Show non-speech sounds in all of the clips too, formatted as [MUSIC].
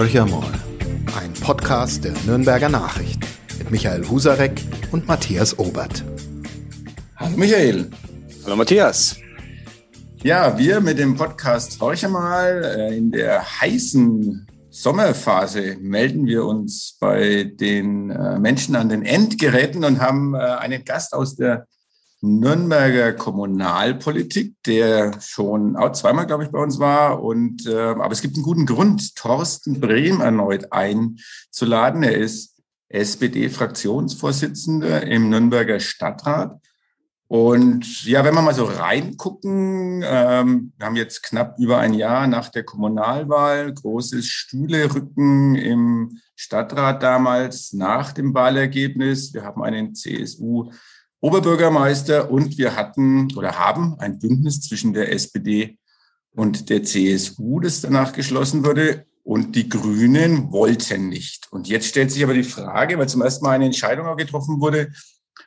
Horcher mal, ein Podcast der Nürnberger Nachricht mit Michael Husarek und Matthias Obert. Hallo Michael. Hallo Matthias. Ja, wir mit dem Podcast Horcher mal äh, in der heißen Sommerphase melden wir uns bei den äh, Menschen an den Endgeräten und haben äh, einen Gast aus der Nürnberger Kommunalpolitik, der schon auch zweimal, glaube ich, bei uns war. Und äh, aber es gibt einen guten Grund, Thorsten Brehm erneut einzuladen. Er ist SPD-Fraktionsvorsitzender im Nürnberger Stadtrat. Und ja, wenn wir mal so reingucken, ähm, wir haben jetzt knapp über ein Jahr nach der Kommunalwahl großes Stühlerücken im Stadtrat damals nach dem Wahlergebnis. Wir haben einen CSU Oberbürgermeister und wir hatten oder haben ein Bündnis zwischen der SPD und der CSU, das danach geschlossen wurde. Und die Grünen wollten nicht. Und jetzt stellt sich aber die Frage, weil zum ersten Mal eine Entscheidung auch getroffen wurde,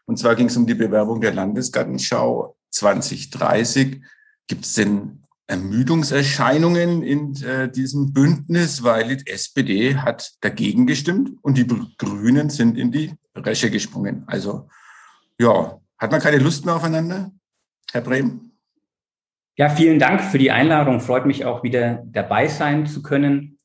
und zwar ging es um die Bewerbung der Landesgartenschau 2030. Gibt es denn Ermüdungserscheinungen in äh, diesem Bündnis, weil die SPD hat dagegen gestimmt und die Grünen sind in die Bresche gesprungen. Also ja, hat man keine Lust mehr aufeinander, Herr Brehm? Ja, vielen Dank für die Einladung. Freut mich auch wieder dabei sein zu können.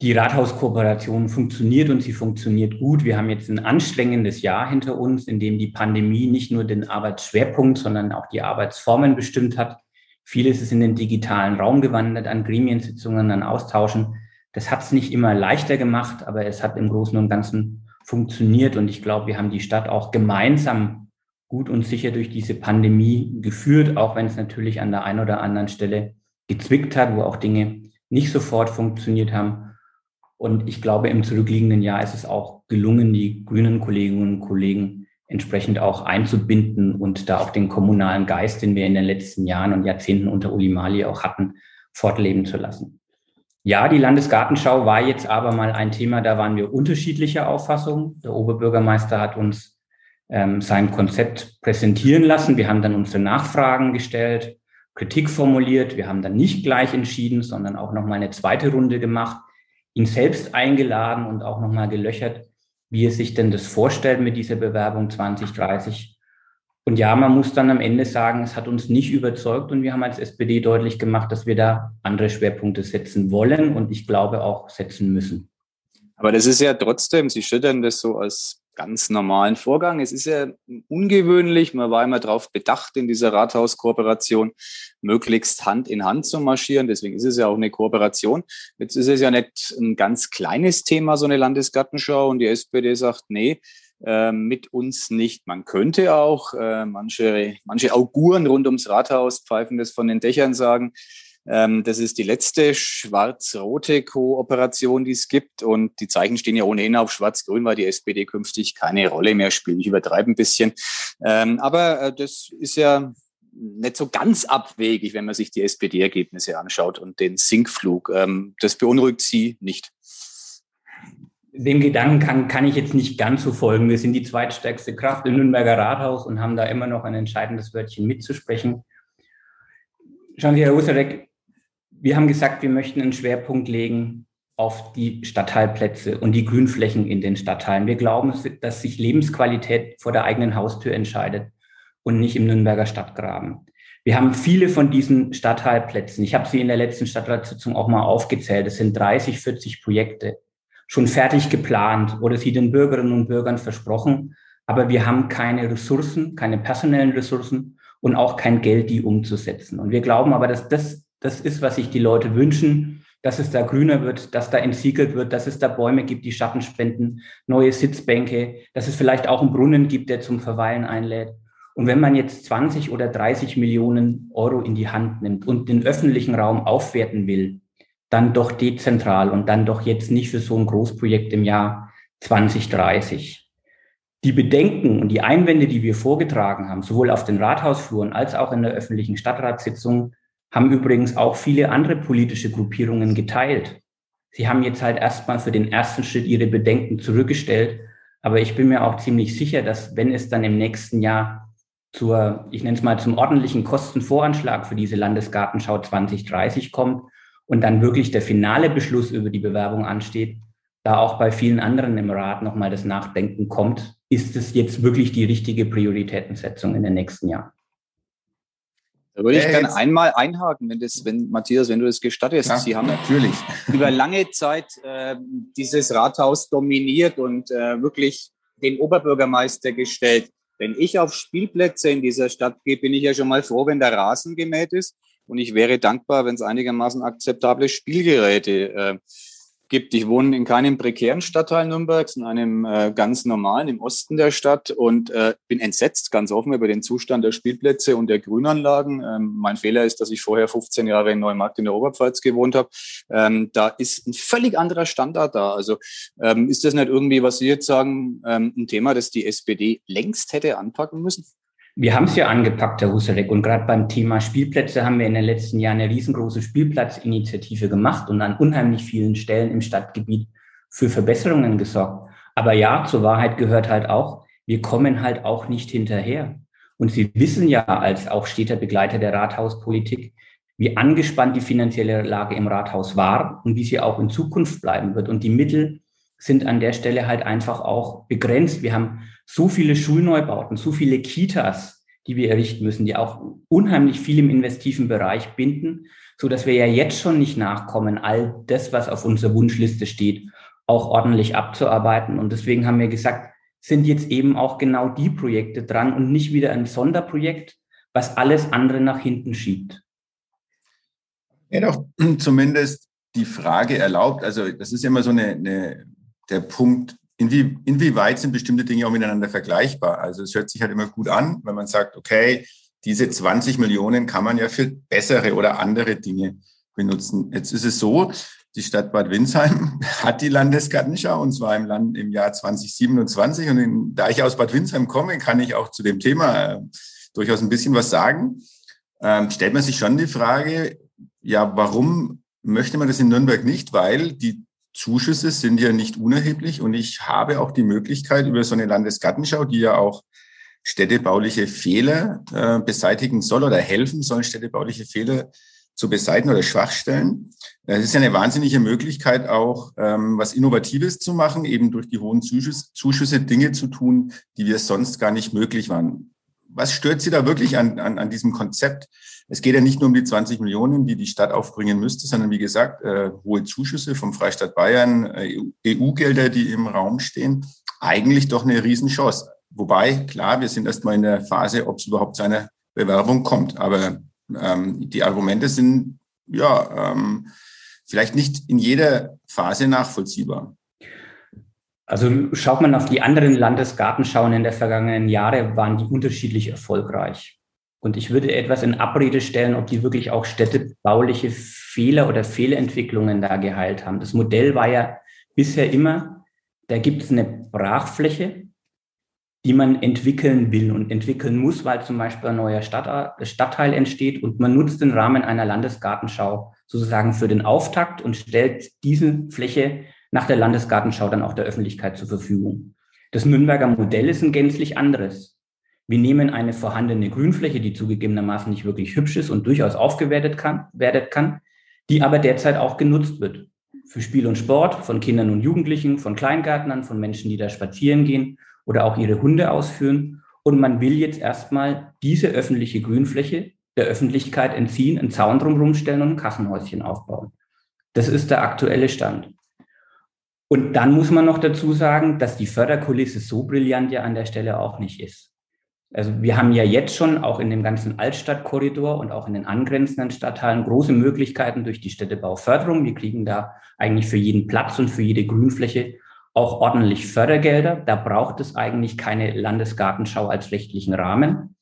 Die Rathauskooperation funktioniert und sie funktioniert gut. Wir haben jetzt ein anstrengendes Jahr hinter uns, in dem die Pandemie nicht nur den Arbeitsschwerpunkt, sondern auch die Arbeitsformen bestimmt hat. Vieles ist in den digitalen Raum gewandert, an Gremiensitzungen, an Austauschen. Das hat es nicht immer leichter gemacht, aber es hat im Großen und Ganzen funktioniert. Und ich glaube, wir haben die Stadt auch gemeinsam gut und sicher durch diese Pandemie geführt, auch wenn es natürlich an der einen oder anderen Stelle gezwickt hat, wo auch Dinge nicht sofort funktioniert haben. Und ich glaube, im zurückliegenden Jahr ist es auch gelungen, die grünen Kolleginnen und Kollegen entsprechend auch einzubinden und da auch den kommunalen Geist, den wir in den letzten Jahren und Jahrzehnten unter Uli Mali auch hatten, fortleben zu lassen. Ja, die Landesgartenschau war jetzt aber mal ein Thema, da waren wir unterschiedlicher Auffassung. Der Oberbürgermeister hat uns ähm, sein Konzept präsentieren lassen. Wir haben dann unsere Nachfragen gestellt, Kritik formuliert. Wir haben dann nicht gleich entschieden, sondern auch nochmal eine zweite Runde gemacht, ihn selbst eingeladen und auch nochmal gelöchert, wie er sich denn das vorstellt mit dieser Bewerbung 2030. Und ja, man muss dann am Ende sagen, es hat uns nicht überzeugt und wir haben als SPD deutlich gemacht, dass wir da andere Schwerpunkte setzen wollen und ich glaube auch setzen müssen. Aber das ist ja trotzdem, Sie schüttern das so als ganz normalen Vorgang. Es ist ja ungewöhnlich, man war immer darauf bedacht, in dieser Rathauskooperation möglichst Hand in Hand zu marschieren. Deswegen ist es ja auch eine Kooperation. Jetzt ist es ja nicht ein ganz kleines Thema, so eine Landesgartenschau. Und die SPD sagt, nee, äh, mit uns nicht. Man könnte auch, äh, manche, manche Auguren rund ums Rathaus pfeifen das von den Dächern sagen, ähm, das ist die letzte schwarz-rote Kooperation, die es gibt. Und die Zeichen stehen ja ohnehin auf schwarz-grün, weil die SPD künftig keine Rolle mehr spielt. Ich übertreibe ein bisschen. Ähm, aber äh, das ist ja nicht so ganz abwegig, wenn man sich die SPD-Ergebnisse anschaut und den Sinkflug. Ähm, das beunruhigt Sie nicht. Dem Gedanken kann, kann ich jetzt nicht ganz so folgen. Wir sind die zweitstärkste Kraft im Nürnberger Rathaus und haben da immer noch ein entscheidendes Wörtchen mitzusprechen. Schauen Sie, Herr Husarek, wir haben gesagt, wir möchten einen Schwerpunkt legen auf die Stadtteilplätze und die Grünflächen in den Stadtteilen. Wir glauben, dass sich Lebensqualität vor der eigenen Haustür entscheidet und nicht im Nürnberger Stadtgraben. Wir haben viele von diesen Stadtteilplätzen. Ich habe sie in der letzten Stadtratssitzung auch mal aufgezählt. Es sind 30, 40 Projekte schon fertig geplant oder sie den Bürgerinnen und Bürgern versprochen. Aber wir haben keine Ressourcen, keine personellen Ressourcen und auch kein Geld, die umzusetzen. Und wir glauben aber, dass das das ist, was sich die Leute wünschen, dass es da grüner wird, dass da entsiegelt wird, dass es da Bäume gibt, die Schatten spenden, neue Sitzbänke, dass es vielleicht auch einen Brunnen gibt, der zum Verweilen einlädt. Und wenn man jetzt 20 oder 30 Millionen Euro in die Hand nimmt und den öffentlichen Raum aufwerten will, dann doch dezentral und dann doch jetzt nicht für so ein Großprojekt im Jahr 2030. Die Bedenken und die Einwände, die wir vorgetragen haben, sowohl auf den Rathausfluren als auch in der öffentlichen Stadtratssitzung, haben übrigens auch viele andere politische Gruppierungen geteilt. Sie haben jetzt halt erstmal für den ersten Schritt ihre Bedenken zurückgestellt. Aber ich bin mir auch ziemlich sicher, dass wenn es dann im nächsten Jahr zur, ich nenne es mal zum ordentlichen Kostenvoranschlag für diese Landesgartenschau 2030 kommt und dann wirklich der finale Beschluss über die Bewerbung ansteht, da auch bei vielen anderen im Rat nochmal das Nachdenken kommt, ist es jetzt wirklich die richtige Prioritätensetzung in den nächsten Jahren? Da würde ich gerne einmal einhaken, wenn das, wenn Matthias, wenn du das gestattest. Ja, Sie haben natürlich [LAUGHS] über lange Zeit äh, dieses Rathaus dominiert und äh, wirklich den Oberbürgermeister gestellt. Wenn ich auf Spielplätze in dieser Stadt gehe, bin ich ja schon mal froh, wenn der Rasen gemäht ist. Und ich wäre dankbar, wenn es einigermaßen akzeptable Spielgeräte äh, gibt. Ich wohne in keinem prekären Stadtteil Nürnbergs, in einem äh, ganz normalen im Osten der Stadt und äh, bin entsetzt, ganz offen, über den Zustand der Spielplätze und der Grünanlagen. Ähm, mein Fehler ist, dass ich vorher 15 Jahre in Neumarkt in der Oberpfalz gewohnt habe. Ähm, da ist ein völlig anderer Standard da. Also ähm, ist das nicht irgendwie, was Sie jetzt sagen, ähm, ein Thema, das die SPD längst hätte anpacken müssen? Wir haben es ja angepackt, Herr Husserek, und gerade beim Thema Spielplätze haben wir in den letzten Jahren eine riesengroße Spielplatzinitiative gemacht und an unheimlich vielen Stellen im Stadtgebiet für Verbesserungen gesorgt. Aber ja, zur Wahrheit gehört halt auch, wir kommen halt auch nicht hinterher. Und Sie wissen ja als auch steter Begleiter der Rathauspolitik, wie angespannt die finanzielle Lage im Rathaus war und wie sie auch in Zukunft bleiben wird. Und die Mittel sind an der Stelle halt einfach auch begrenzt. Wir haben so viele Schulneubauten, so viele Kitas, die wir errichten müssen, die auch unheimlich viel im investiven Bereich binden, so dass wir ja jetzt schon nicht nachkommen, all das, was auf unserer Wunschliste steht, auch ordentlich abzuarbeiten. Und deswegen haben wir gesagt, sind jetzt eben auch genau die Projekte dran und nicht wieder ein Sonderprojekt, was alles andere nach hinten schiebt. Ja, doch [CLEARS THROAT] zumindest die Frage erlaubt, also das ist immer so eine, eine der Punkt, inwie, inwieweit sind bestimmte Dinge auch miteinander vergleichbar? Also es hört sich halt immer gut an, wenn man sagt, okay, diese 20 Millionen kann man ja für bessere oder andere Dinge benutzen. Jetzt ist es so, die Stadt Bad Windsheim [LAUGHS] hat die Landesgartenschau und zwar im Land im Jahr 2027. Und in, da ich aus Bad Windsheim komme, kann ich auch zu dem Thema äh, durchaus ein bisschen was sagen. Ähm, stellt man sich schon die Frage, ja, warum möchte man das in Nürnberg nicht? Weil die Zuschüsse sind ja nicht unerheblich und ich habe auch die Möglichkeit über so eine Landesgartenschau, die ja auch städtebauliche Fehler äh, beseitigen soll oder helfen soll, städtebauliche Fehler zu beseitigen oder Schwachstellen. Es ist ja eine wahnsinnige Möglichkeit, auch ähm, was Innovatives zu machen, eben durch die hohen Zuschüsse, Zuschüsse Dinge zu tun, die wir sonst gar nicht möglich waren. Was stört Sie da wirklich an, an, an diesem Konzept? Es geht ja nicht nur um die 20 Millionen, die die Stadt aufbringen müsste, sondern wie gesagt, äh, hohe Zuschüsse vom Freistaat Bayern, äh, EU-Gelder, die im Raum stehen. Eigentlich doch eine Riesenchance. Wobei, klar, wir sind erst mal in der Phase, ob es überhaupt zu einer Bewerbung kommt. Aber ähm, die Argumente sind ja ähm, vielleicht nicht in jeder Phase nachvollziehbar. Also schaut man auf die anderen Landesgartenschauen in der vergangenen Jahre, waren die unterschiedlich erfolgreich. Und ich würde etwas in Abrede stellen, ob die wirklich auch städtebauliche Fehler oder Fehlentwicklungen da geheilt haben. Das Modell war ja bisher immer, da gibt es eine Brachfläche, die man entwickeln will und entwickeln muss, weil zum Beispiel ein neuer Stadt, Stadtteil entsteht und man nutzt den Rahmen einer Landesgartenschau sozusagen für den Auftakt und stellt diese Fläche nach der Landesgartenschau dann auch der Öffentlichkeit zur Verfügung. Das Nürnberger Modell ist ein gänzlich anderes. Wir nehmen eine vorhandene Grünfläche, die zugegebenermaßen nicht wirklich hübsch ist und durchaus aufgewertet kann, kann, die aber derzeit auch genutzt wird. Für Spiel und Sport von Kindern und Jugendlichen, von Kleingärtnern, von Menschen, die da spazieren gehen oder auch ihre Hunde ausführen. Und man will jetzt erstmal diese öffentliche Grünfläche der Öffentlichkeit entziehen, einen Zaun drumherum stellen und ein Kassenhäuschen aufbauen. Das ist der aktuelle Stand. Und dann muss man noch dazu sagen, dass die Förderkulisse so brillant ja an der Stelle auch nicht ist. Also wir haben ja jetzt schon auch in dem ganzen Altstadtkorridor und auch in den angrenzenden Stadtteilen große Möglichkeiten durch die Städtebauförderung. Wir kriegen da eigentlich für jeden Platz und für jede Grünfläche auch ordentlich Fördergelder. Da braucht es eigentlich keine Landesgartenschau als rechtlichen Rahmen.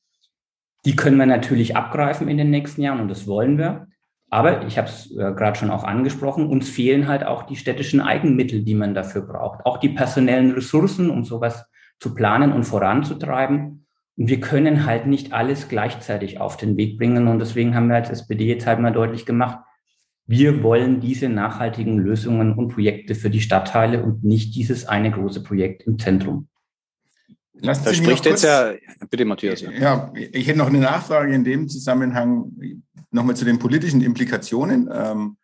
Die können wir natürlich abgreifen in den nächsten Jahren und das wollen wir. Aber ich habe es äh, gerade schon auch angesprochen, uns fehlen halt auch die städtischen Eigenmittel, die man dafür braucht. Auch die personellen Ressourcen, um sowas zu planen und voranzutreiben. Und wir können halt nicht alles gleichzeitig auf den Weg bringen. Und deswegen haben wir als SPD jetzt halt mal deutlich gemacht, wir wollen diese nachhaltigen Lösungen und Projekte für die Stadtteile und nicht dieses eine große Projekt im Zentrum. Lassen Sie spricht jetzt ja, bitte Matthias. Ja. ja, ich hätte noch eine Nachfrage in dem Zusammenhang nochmal zu den politischen Implikationen. Ähm,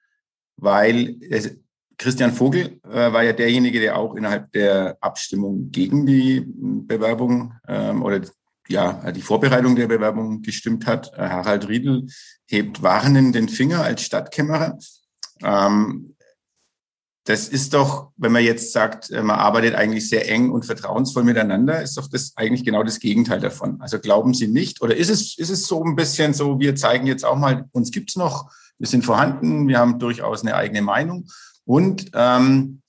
weil es, Christian Vogel äh, war ja derjenige, der auch innerhalb der Abstimmung gegen die Bewerbung ähm, oder ja, die Vorbereitung der Bewerbung gestimmt hat. Äh, Harald Riedel hebt warnend den Finger als Stadtkämmerer. Ähm, das ist doch, wenn man jetzt sagt, äh, man arbeitet eigentlich sehr eng und vertrauensvoll miteinander, ist doch das eigentlich genau das Gegenteil davon. Also glauben Sie nicht, oder ist es, ist es so ein bisschen so, wir zeigen jetzt auch mal, uns gibt's noch, wir sind vorhanden, wir haben durchaus eine eigene Meinung und ähm,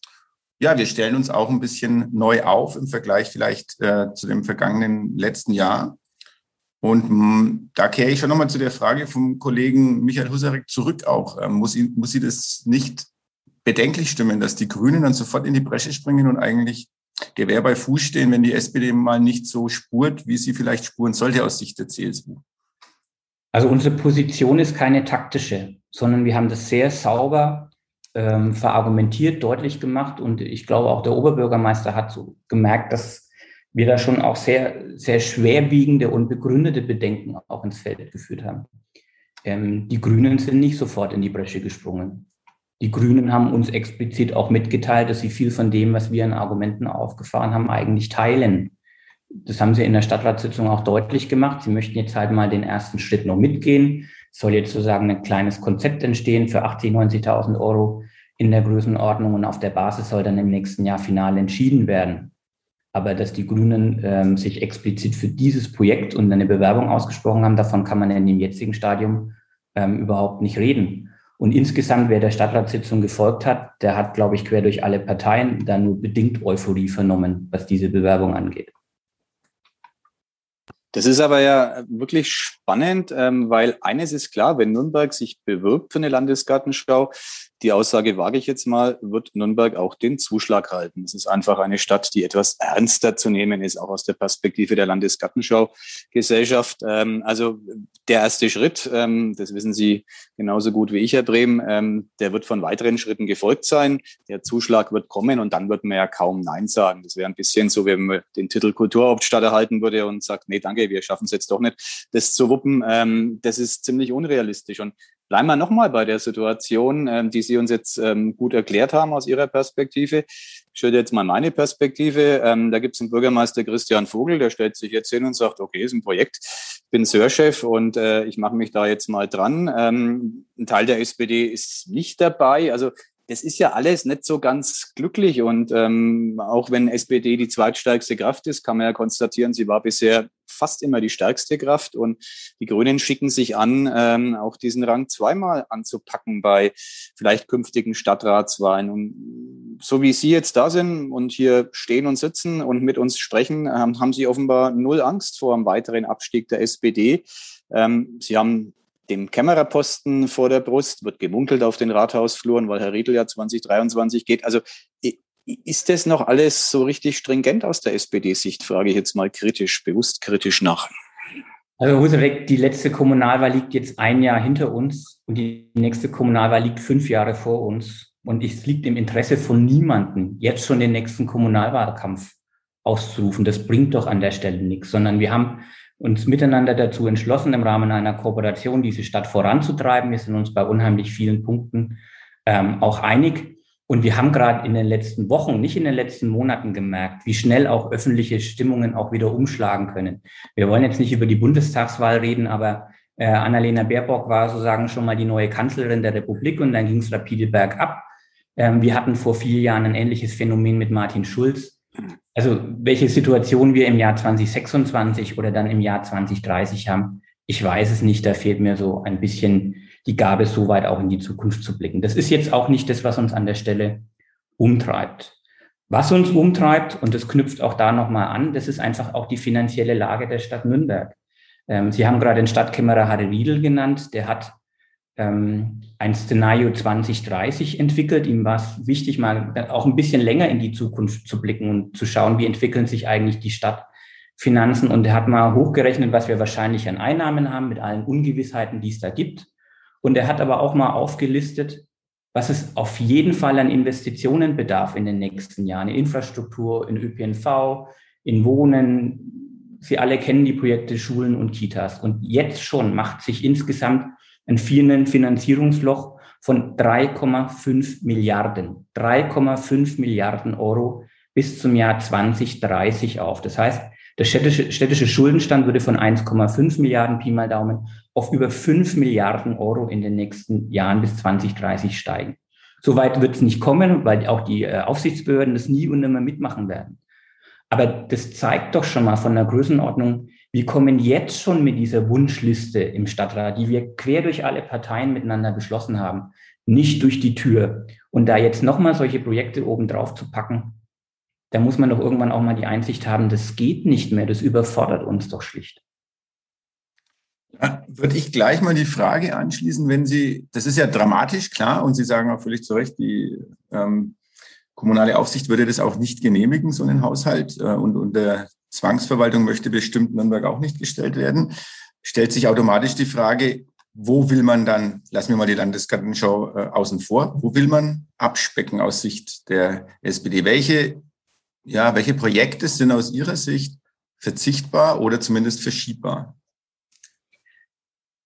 ja, wir stellen uns auch ein bisschen neu auf im Vergleich vielleicht äh, zu dem vergangenen letzten Jahr. Und mm, da kehre ich schon nochmal zu der Frage vom Kollegen Michael Husarek zurück auch. Ähm, muss, muss sie das nicht bedenklich stimmen, dass die Grünen dann sofort in die Bresche springen und eigentlich Gewehr bei Fuß stehen, wenn die SPD mal nicht so spurt, wie sie vielleicht spuren sollte aus Sicht der CSU? Also unsere Position ist keine taktische, sondern wir haben das sehr sauber ähm, verargumentiert, deutlich gemacht und ich glaube auch der Oberbürgermeister hat so gemerkt, dass wir da schon auch sehr, sehr schwerwiegende und begründete Bedenken auch ins Feld geführt haben. Ähm, die Grünen sind nicht sofort in die Bresche gesprungen. Die Grünen haben uns explizit auch mitgeteilt, dass sie viel von dem, was wir an Argumenten aufgefahren haben, eigentlich teilen. Das haben sie in der Stadtratssitzung auch deutlich gemacht. Sie möchten jetzt halt mal den ersten Schritt noch mitgehen. Es soll jetzt sozusagen ein kleines Konzept entstehen für 80.000, 90.000 Euro in der Größenordnung und auf der Basis soll dann im nächsten Jahr final entschieden werden. Aber dass die Grünen ähm, sich explizit für dieses Projekt und eine Bewerbung ausgesprochen haben, davon kann man in dem jetzigen Stadium ähm, überhaupt nicht reden. Und insgesamt, wer der Stadtratssitzung gefolgt hat, der hat, glaube ich, quer durch alle Parteien da nur bedingt Euphorie vernommen, was diese Bewerbung angeht. Das ist aber ja wirklich spannend, ähm, weil eines ist klar, wenn Nürnberg sich bewirbt für eine Landesgartenschau, die Aussage wage ich jetzt mal, wird Nürnberg auch den Zuschlag halten. Es ist einfach eine Stadt, die etwas ernster zu nehmen ist, auch aus der Perspektive der Landesgartenschau-Gesellschaft. Ähm, also der erste Schritt, ähm, das wissen Sie genauso gut wie ich, Herr Brehm, ähm, der wird von weiteren Schritten gefolgt sein. Der Zuschlag wird kommen und dann wird man ja kaum Nein sagen. Das wäre ein bisschen so, wenn man den Titel Kulturhauptstadt erhalten würde und sagt, nee, danke, wir schaffen es jetzt doch nicht, das zu wuppen. Das ist ziemlich unrealistisch. Und Bleiben wir nochmal bei der Situation, ähm, die Sie uns jetzt ähm, gut erklärt haben aus Ihrer Perspektive. Ich stelle jetzt mal meine Perspektive. Ähm, da gibt es einen Bürgermeister Christian Vogel, der stellt sich jetzt hin und sagt, okay, ist ein Projekt, ich bin Sörchef und äh, ich mache mich da jetzt mal dran. Ein Teil der SPD ist nicht dabei. Also das ist ja alles nicht so ganz glücklich. Und ähm, auch wenn SPD die zweitstärkste Kraft ist, kann man ja konstatieren, sie war bisher fast immer die stärkste Kraft. Und die Grünen schicken sich an, ähm, auch diesen Rang zweimal anzupacken bei vielleicht künftigen Stadtratswahlen. Und so wie Sie jetzt da sind und hier stehen und sitzen und mit uns sprechen, ähm, haben Sie offenbar null Angst vor einem weiteren Abstieg der SPD. Ähm, Sie haben den Kämmererposten vor der Brust, wird gemunkelt auf den Rathausfluren, weil Herr Riedel ja 2023 geht. Also ist das noch alles so richtig stringent aus der SPD-Sicht, frage ich jetzt mal kritisch, bewusst kritisch nach. Also Huseweg, die letzte Kommunalwahl liegt jetzt ein Jahr hinter uns und die nächste Kommunalwahl liegt fünf Jahre vor uns. Und es liegt im Interesse von niemandem, jetzt schon den nächsten Kommunalwahlkampf auszurufen. Das bringt doch an der Stelle nichts, sondern wir haben uns miteinander dazu entschlossen, im Rahmen einer Kooperation diese Stadt voranzutreiben. Wir sind uns bei unheimlich vielen Punkten ähm, auch einig. Und wir haben gerade in den letzten Wochen, nicht in den letzten Monaten gemerkt, wie schnell auch öffentliche Stimmungen auch wieder umschlagen können. Wir wollen jetzt nicht über die Bundestagswahl reden, aber äh, Annalena Baerbock war sozusagen schon mal die neue Kanzlerin der Republik und dann ging es rapide bergab. Ähm, wir hatten vor vier Jahren ein ähnliches Phänomen mit Martin Schulz. Also welche Situation wir im Jahr 2026 oder dann im Jahr 2030 haben, ich weiß es nicht. Da fehlt mir so ein bisschen die Gabe, so weit auch in die Zukunft zu blicken. Das ist jetzt auch nicht das, was uns an der Stelle umtreibt. Was uns umtreibt, und das knüpft auch da nochmal an, das ist einfach auch die finanzielle Lage der Stadt Nürnberg. Ähm, Sie haben gerade den Stadtkämmerer Harry Riedel genannt. Der hat ein Szenario 2030 entwickelt. Ihm war es wichtig, mal auch ein bisschen länger in die Zukunft zu blicken und zu schauen, wie entwickeln sich eigentlich die Stadtfinanzen. Und er hat mal hochgerechnet, was wir wahrscheinlich an Einnahmen haben mit allen Ungewissheiten, die es da gibt. Und er hat aber auch mal aufgelistet, was es auf jeden Fall an Investitionen bedarf in den nächsten Jahren, in Infrastruktur, in ÖPNV, in Wohnen. Sie alle kennen die Projekte Schulen und Kitas. Und jetzt schon macht sich insgesamt ein Finanzierungsloch von 3,5 Milliarden, 3,5 Milliarden Euro bis zum Jahr 2030 auf. Das heißt, der städtische, städtische Schuldenstand würde von 1,5 Milliarden Pi mal Daumen auf über 5 Milliarden Euro in den nächsten Jahren bis 2030 steigen. Soweit wird es nicht kommen, weil auch die äh, Aufsichtsbehörden das nie und nimmer mitmachen werden. Aber das zeigt doch schon mal von der Größenordnung, wir kommen jetzt schon mit dieser Wunschliste im Stadtrat, die wir quer durch alle Parteien miteinander beschlossen haben, nicht durch die Tür. Und da jetzt nochmal solche Projekte oben drauf zu packen, da muss man doch irgendwann auch mal die Einsicht haben, das geht nicht mehr, das überfordert uns doch schlicht. Ja, würde ich gleich mal die Frage anschließen, wenn Sie, das ist ja dramatisch, klar, und Sie sagen auch völlig zu Recht, die ähm, kommunale Aufsicht würde das auch nicht genehmigen, so einen Haushalt, äh, und, und der Zwangsverwaltung möchte bestimmt Nürnberg auch nicht gestellt werden. Stellt sich automatisch die Frage, wo will man dann, lassen wir mal die Landesgartenschau äh, außen vor, wo will man abspecken aus Sicht der SPD? Welche, ja, welche Projekte sind aus Ihrer Sicht verzichtbar oder zumindest verschiebbar?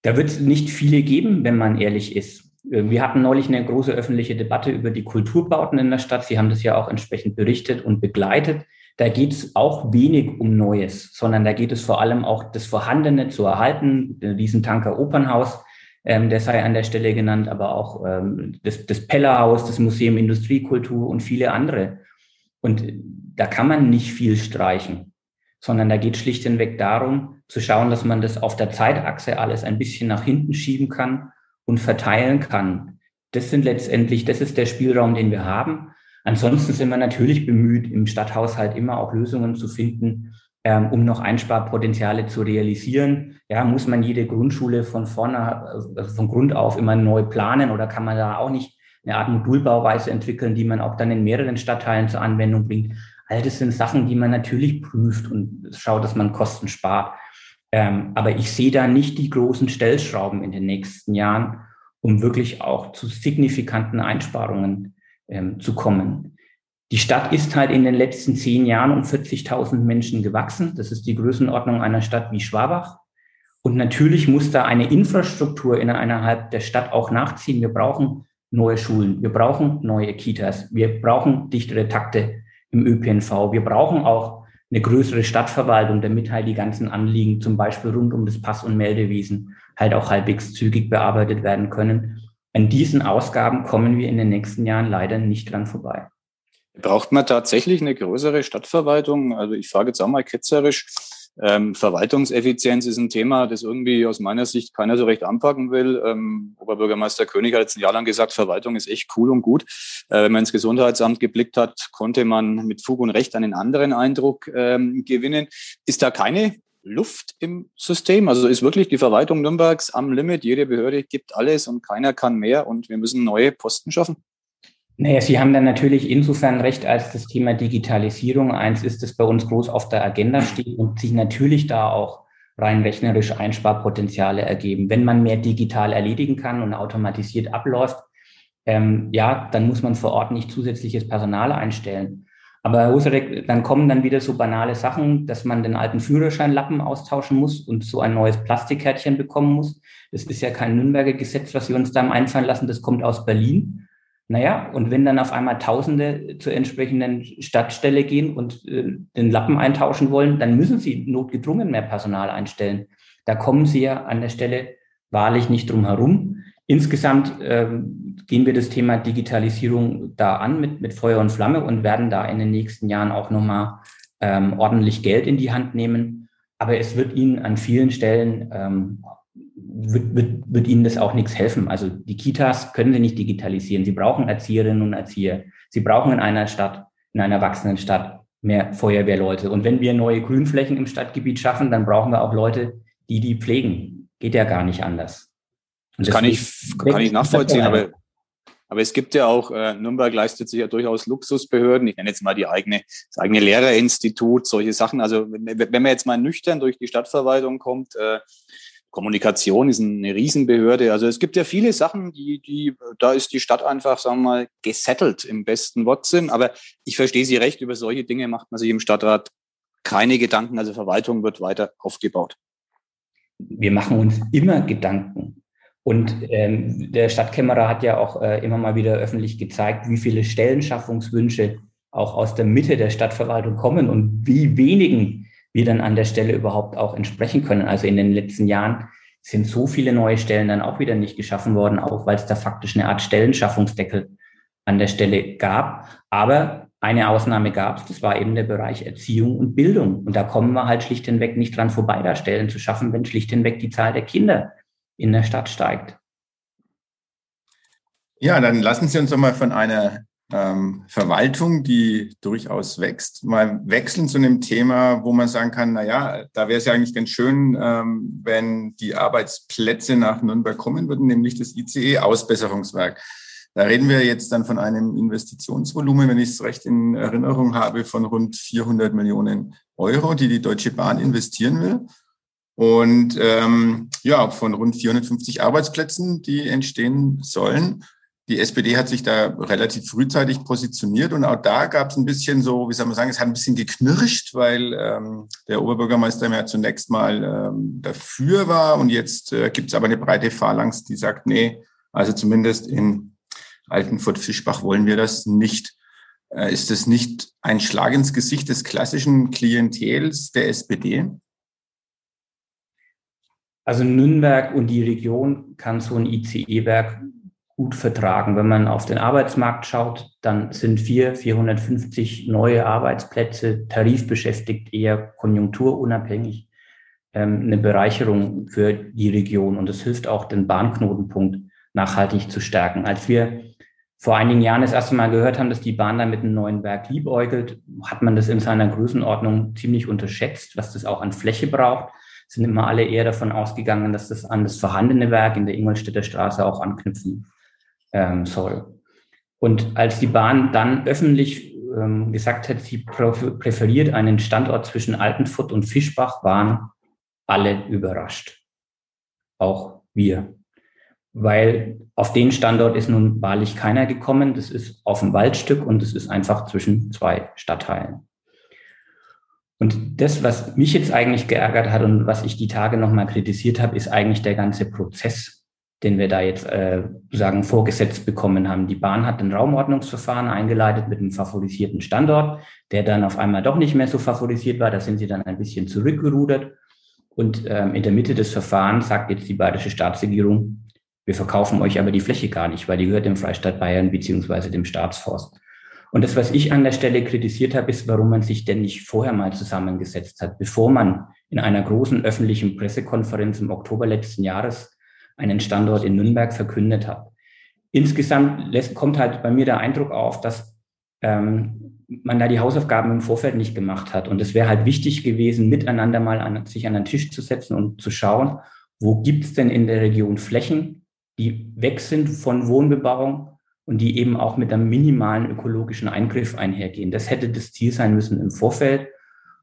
Da wird es nicht viele geben, wenn man ehrlich ist. Äh, wir hatten neulich eine große öffentliche Debatte über die Kulturbauten in der Stadt. Sie haben das ja auch entsprechend berichtet und begleitet. Da geht es auch wenig um Neues, sondern da geht es vor allem auch das Vorhandene zu erhalten. Diesen Tanker Opernhaus, ähm, der sei an der Stelle genannt, aber auch ähm, das, das Pellerhaus, das Museum Industriekultur und viele andere. Und da kann man nicht viel streichen, sondern da geht schlicht hinweg darum, zu schauen, dass man das auf der Zeitachse alles ein bisschen nach hinten schieben kann und verteilen kann. Das sind letztendlich, das ist der Spielraum, den wir haben. Ansonsten sind wir natürlich bemüht, im Stadthaushalt immer auch Lösungen zu finden, ähm, um noch Einsparpotenziale zu realisieren. Ja, muss man jede Grundschule von vorne, also von Grund auf immer neu planen oder kann man da auch nicht eine Art Modulbauweise entwickeln, die man auch dann in mehreren Stadtteilen zur Anwendung bringt? All das sind Sachen, die man natürlich prüft und schaut, dass man Kosten spart. Ähm, aber ich sehe da nicht die großen Stellschrauben in den nächsten Jahren, um wirklich auch zu signifikanten Einsparungen ähm, zu kommen. Die Stadt ist halt in den letzten zehn Jahren um 40.000 Menschen gewachsen. Das ist die Größenordnung einer Stadt wie Schwabach. Und natürlich muss da eine Infrastruktur innerhalb der Stadt auch nachziehen. Wir brauchen neue Schulen, wir brauchen neue Kitas, wir brauchen dichtere Takte im ÖPNV, wir brauchen auch eine größere Stadtverwaltung, damit halt die ganzen Anliegen, zum Beispiel rund um das Pass- und Meldewesen, halt auch halbwegs zügig bearbeitet werden können. An diesen Ausgaben kommen wir in den nächsten Jahren leider nicht dran vorbei. Braucht man tatsächlich eine größere Stadtverwaltung? Also ich frage jetzt auch mal ketzerisch. Ähm, Verwaltungseffizienz ist ein Thema, das irgendwie aus meiner Sicht keiner so recht anpacken will. Ähm, Oberbürgermeister König hat jetzt ein Jahr lang gesagt, Verwaltung ist echt cool und gut. Äh, wenn man ins Gesundheitsamt geblickt hat, konnte man mit Fug und Recht einen anderen Eindruck ähm, gewinnen. Ist da keine Luft im System? Also ist wirklich die Verwaltung Nürnbergs am Limit? Jede Behörde gibt alles und keiner kann mehr und wir müssen neue Posten schaffen? Naja, Sie haben dann natürlich insofern recht, als das Thema Digitalisierung eins ist, das bei uns groß auf der Agenda steht und sich natürlich da auch rein rechnerisch Einsparpotenziale ergeben. Wenn man mehr digital erledigen kann und automatisiert abläuft, ähm, ja, dann muss man vor Ort nicht zusätzliches Personal einstellen. Aber Herr Husarek, dann kommen dann wieder so banale Sachen, dass man den alten Führerscheinlappen austauschen muss und so ein neues Plastikkärtchen bekommen muss. Das ist ja kein Nürnberger Gesetz, was wir uns da einfallen lassen, das kommt aus Berlin. Naja, und wenn dann auf einmal Tausende zur entsprechenden Stadtstelle gehen und äh, den Lappen eintauschen wollen, dann müssen sie notgedrungen mehr Personal einstellen. Da kommen sie ja an der Stelle wahrlich nicht drum herum. Insgesamt ähm, gehen wir das Thema Digitalisierung da an mit, mit Feuer und Flamme und werden da in den nächsten Jahren auch nochmal ähm, ordentlich Geld in die Hand nehmen. Aber es wird Ihnen an vielen Stellen, ähm, wird, wird, wird Ihnen das auch nichts helfen. Also die Kitas können Sie nicht digitalisieren. Sie brauchen Erzieherinnen und Erzieher. Sie brauchen in einer Stadt, in einer wachsenden Stadt mehr Feuerwehrleute. Und wenn wir neue Grünflächen im Stadtgebiet schaffen, dann brauchen wir auch Leute, die die pflegen. Geht ja gar nicht anders. Und das kann ich, kann ich nachvollziehen, aber, aber es gibt ja auch, äh, Nürnberg leistet sich ja durchaus Luxusbehörden. Ich nenne jetzt mal die eigene, das eigene Lehrerinstitut, solche Sachen. Also wenn man jetzt mal nüchtern durch die Stadtverwaltung kommt, äh, Kommunikation ist eine Riesenbehörde. Also es gibt ja viele Sachen, die, die, da ist die Stadt einfach, sagen wir mal, gesettelt im besten Wortsinn. Aber ich verstehe Sie recht, über solche Dinge macht man sich im Stadtrat keine Gedanken. Also Verwaltung wird weiter aufgebaut. Wir machen uns immer Gedanken Und ähm, der Stadtkämmerer hat ja auch äh, immer mal wieder öffentlich gezeigt, wie viele Stellenschaffungswünsche auch aus der Mitte der Stadtverwaltung kommen und wie wenigen wir dann an der Stelle überhaupt auch entsprechen können. Also in den letzten Jahren sind so viele neue Stellen dann auch wieder nicht geschaffen worden, auch weil es da faktisch eine Art Stellenschaffungsdeckel an der Stelle gab. Aber eine Ausnahme gab es, das war eben der Bereich Erziehung und Bildung. Und da kommen wir halt schlicht hinweg nicht dran vorbei, da Stellen zu schaffen, wenn schlicht hinweg die Zahl der Kinder in der Stadt steigt. Ja, dann lassen Sie uns doch mal von einer ähm, Verwaltung, die durchaus wächst, mal wechseln zu einem Thema, wo man sagen kann, na ja, da wäre es ja eigentlich ganz schön, ähm, wenn die Arbeitsplätze nach Nürnberg kommen würden, nämlich das ICE-Ausbesserungswerk. Da reden wir jetzt dann von einem Investitionsvolumen, wenn ich es recht in Erinnerung habe, von rund 400 Millionen Euro, die die Deutsche Bahn investieren will. Und ähm, ja, von rund 450 Arbeitsplätzen, die entstehen sollen. Die SPD hat sich da relativ frühzeitig positioniert und auch da gab es ein bisschen so, wie soll man sagen, es hat ein bisschen geknirscht, weil ähm, der Oberbürgermeister ja zunächst mal ähm, dafür war und jetzt äh, gibt es aber eine breite Phalanx, die sagt, nee, also zumindest in Altenfurt-Fischbach wollen wir das nicht. Äh, ist das nicht ein Schlag ins Gesicht des klassischen Klientels der SPD? Also Nürnberg und die Region kann so ein ICE-Werk gut vertragen. Wenn man auf den Arbeitsmarkt schaut, dann sind wir 450 neue Arbeitsplätze tarifbeschäftigt, eher konjunkturunabhängig, ähm, eine Bereicherung für die Region. Und es hilft auch, den Bahnknotenpunkt nachhaltig zu stärken. Als wir vor einigen Jahren das erste Mal gehört haben, dass die Bahn da mit einem neuen Werk liebäugelt, hat man das in seiner Größenordnung ziemlich unterschätzt, was das auch an Fläche braucht. Sind immer alle eher davon ausgegangen, dass das an das vorhandene Werk in der Ingolstädter Straße auch anknüpfen ähm, soll. Und als die Bahn dann öffentlich ähm, gesagt hat, sie präferiert einen Standort zwischen Altenfurt und Fischbach, waren alle überrascht. Auch wir. Weil auf den Standort ist nun wahrlich keiner gekommen. Das ist auf dem Waldstück und es ist einfach zwischen zwei Stadtteilen. Und das, was mich jetzt eigentlich geärgert hat und was ich die Tage nochmal kritisiert habe, ist eigentlich der ganze Prozess den wir da jetzt äh, sagen vorgesetzt bekommen haben. Die Bahn hat ein Raumordnungsverfahren eingeleitet mit einem favorisierten Standort, der dann auf einmal doch nicht mehr so favorisiert war. Da sind sie dann ein bisschen zurückgerudert. Und ähm, in der Mitte des Verfahrens sagt jetzt die bayerische Staatsregierung, wir verkaufen euch aber die Fläche gar nicht, weil die gehört dem Freistaat Bayern beziehungsweise dem Staatsforst. Und das, was ich an der Stelle kritisiert habe, ist, warum man sich denn nicht vorher mal zusammengesetzt hat, bevor man in einer großen öffentlichen Pressekonferenz im Oktober letzten Jahres einen Standort in Nürnberg verkündet hat. Insgesamt lässt, kommt halt bei mir der Eindruck auf, dass ähm, man da die Hausaufgaben im Vorfeld nicht gemacht hat. Und es wäre halt wichtig gewesen, miteinander mal an, sich an den Tisch zu setzen und zu schauen, wo gibt es denn in der Region Flächen, die weg sind von Wohnbebauung und die eben auch mit einem minimalen ökologischen Eingriff einhergehen. Das hätte das Ziel sein müssen im Vorfeld.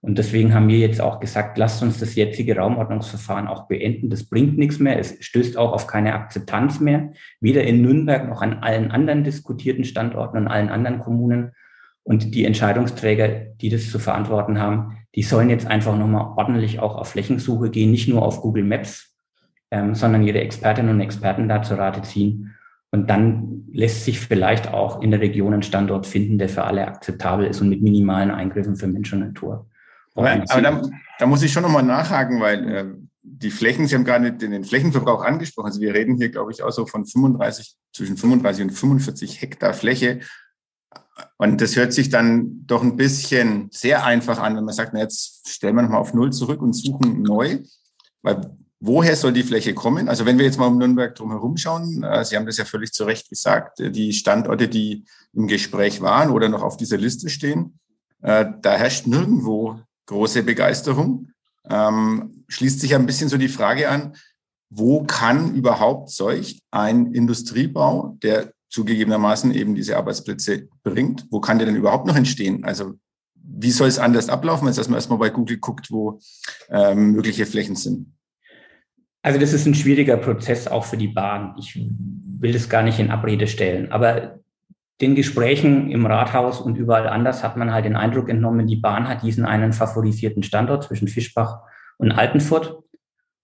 Und deswegen haben wir jetzt auch gesagt, lasst uns das jetzige Raumordnungsverfahren auch beenden. Das bringt nichts mehr. Es stößt auch auf keine Akzeptanz mehr, weder in Nürnberg noch an allen anderen diskutierten Standorten und allen anderen Kommunen. Und die Entscheidungsträger, die das zu verantworten haben, die sollen jetzt einfach nochmal ordentlich auch auf Flächensuche gehen, nicht nur auf Google Maps, ähm, sondern ihre Expertinnen und Experten da zur Rate ziehen. Und dann lässt sich vielleicht auch in der Region ein Standort finden, der für alle akzeptabel ist und mit minimalen Eingriffen für Mensch und Natur. Aber, aber da, da, muss ich schon nochmal nachhaken, weil äh, die Flächen, Sie haben gerade den, den Flächenverbrauch angesprochen. Also wir reden hier, glaube ich, auch so von 35, zwischen 35 und 45 Hektar Fläche. Und das hört sich dann doch ein bisschen sehr einfach an, wenn man sagt, na jetzt stellen wir nochmal auf Null zurück und suchen neu. Weil woher soll die Fläche kommen? Also wenn wir jetzt mal um Nürnberg drumherum schauen, äh, Sie haben das ja völlig zu Recht gesagt, äh, die Standorte, die im Gespräch waren oder noch auf dieser Liste stehen, äh, da herrscht nirgendwo große Begeisterung. Ähm, schließt sich ein bisschen so die Frage an, wo kann überhaupt solch ein Industriebau, der zugegebenermaßen eben diese Arbeitsplätze bringt, wo kann der denn überhaupt noch entstehen? Also wie soll es anders ablaufen, als dass man erstmal bei Google guckt, wo mögliche Flächen sind? Also das ist ein schwieriger Prozess auch für die Bahn. Ich will das gar nicht in Abrede stellen. Aber den Gesprächen im Rathaus und überall anders hat man halt den Eindruck entnommen, die Bahn hat diesen einen favorisierten Standort zwischen Fischbach und Altenfurt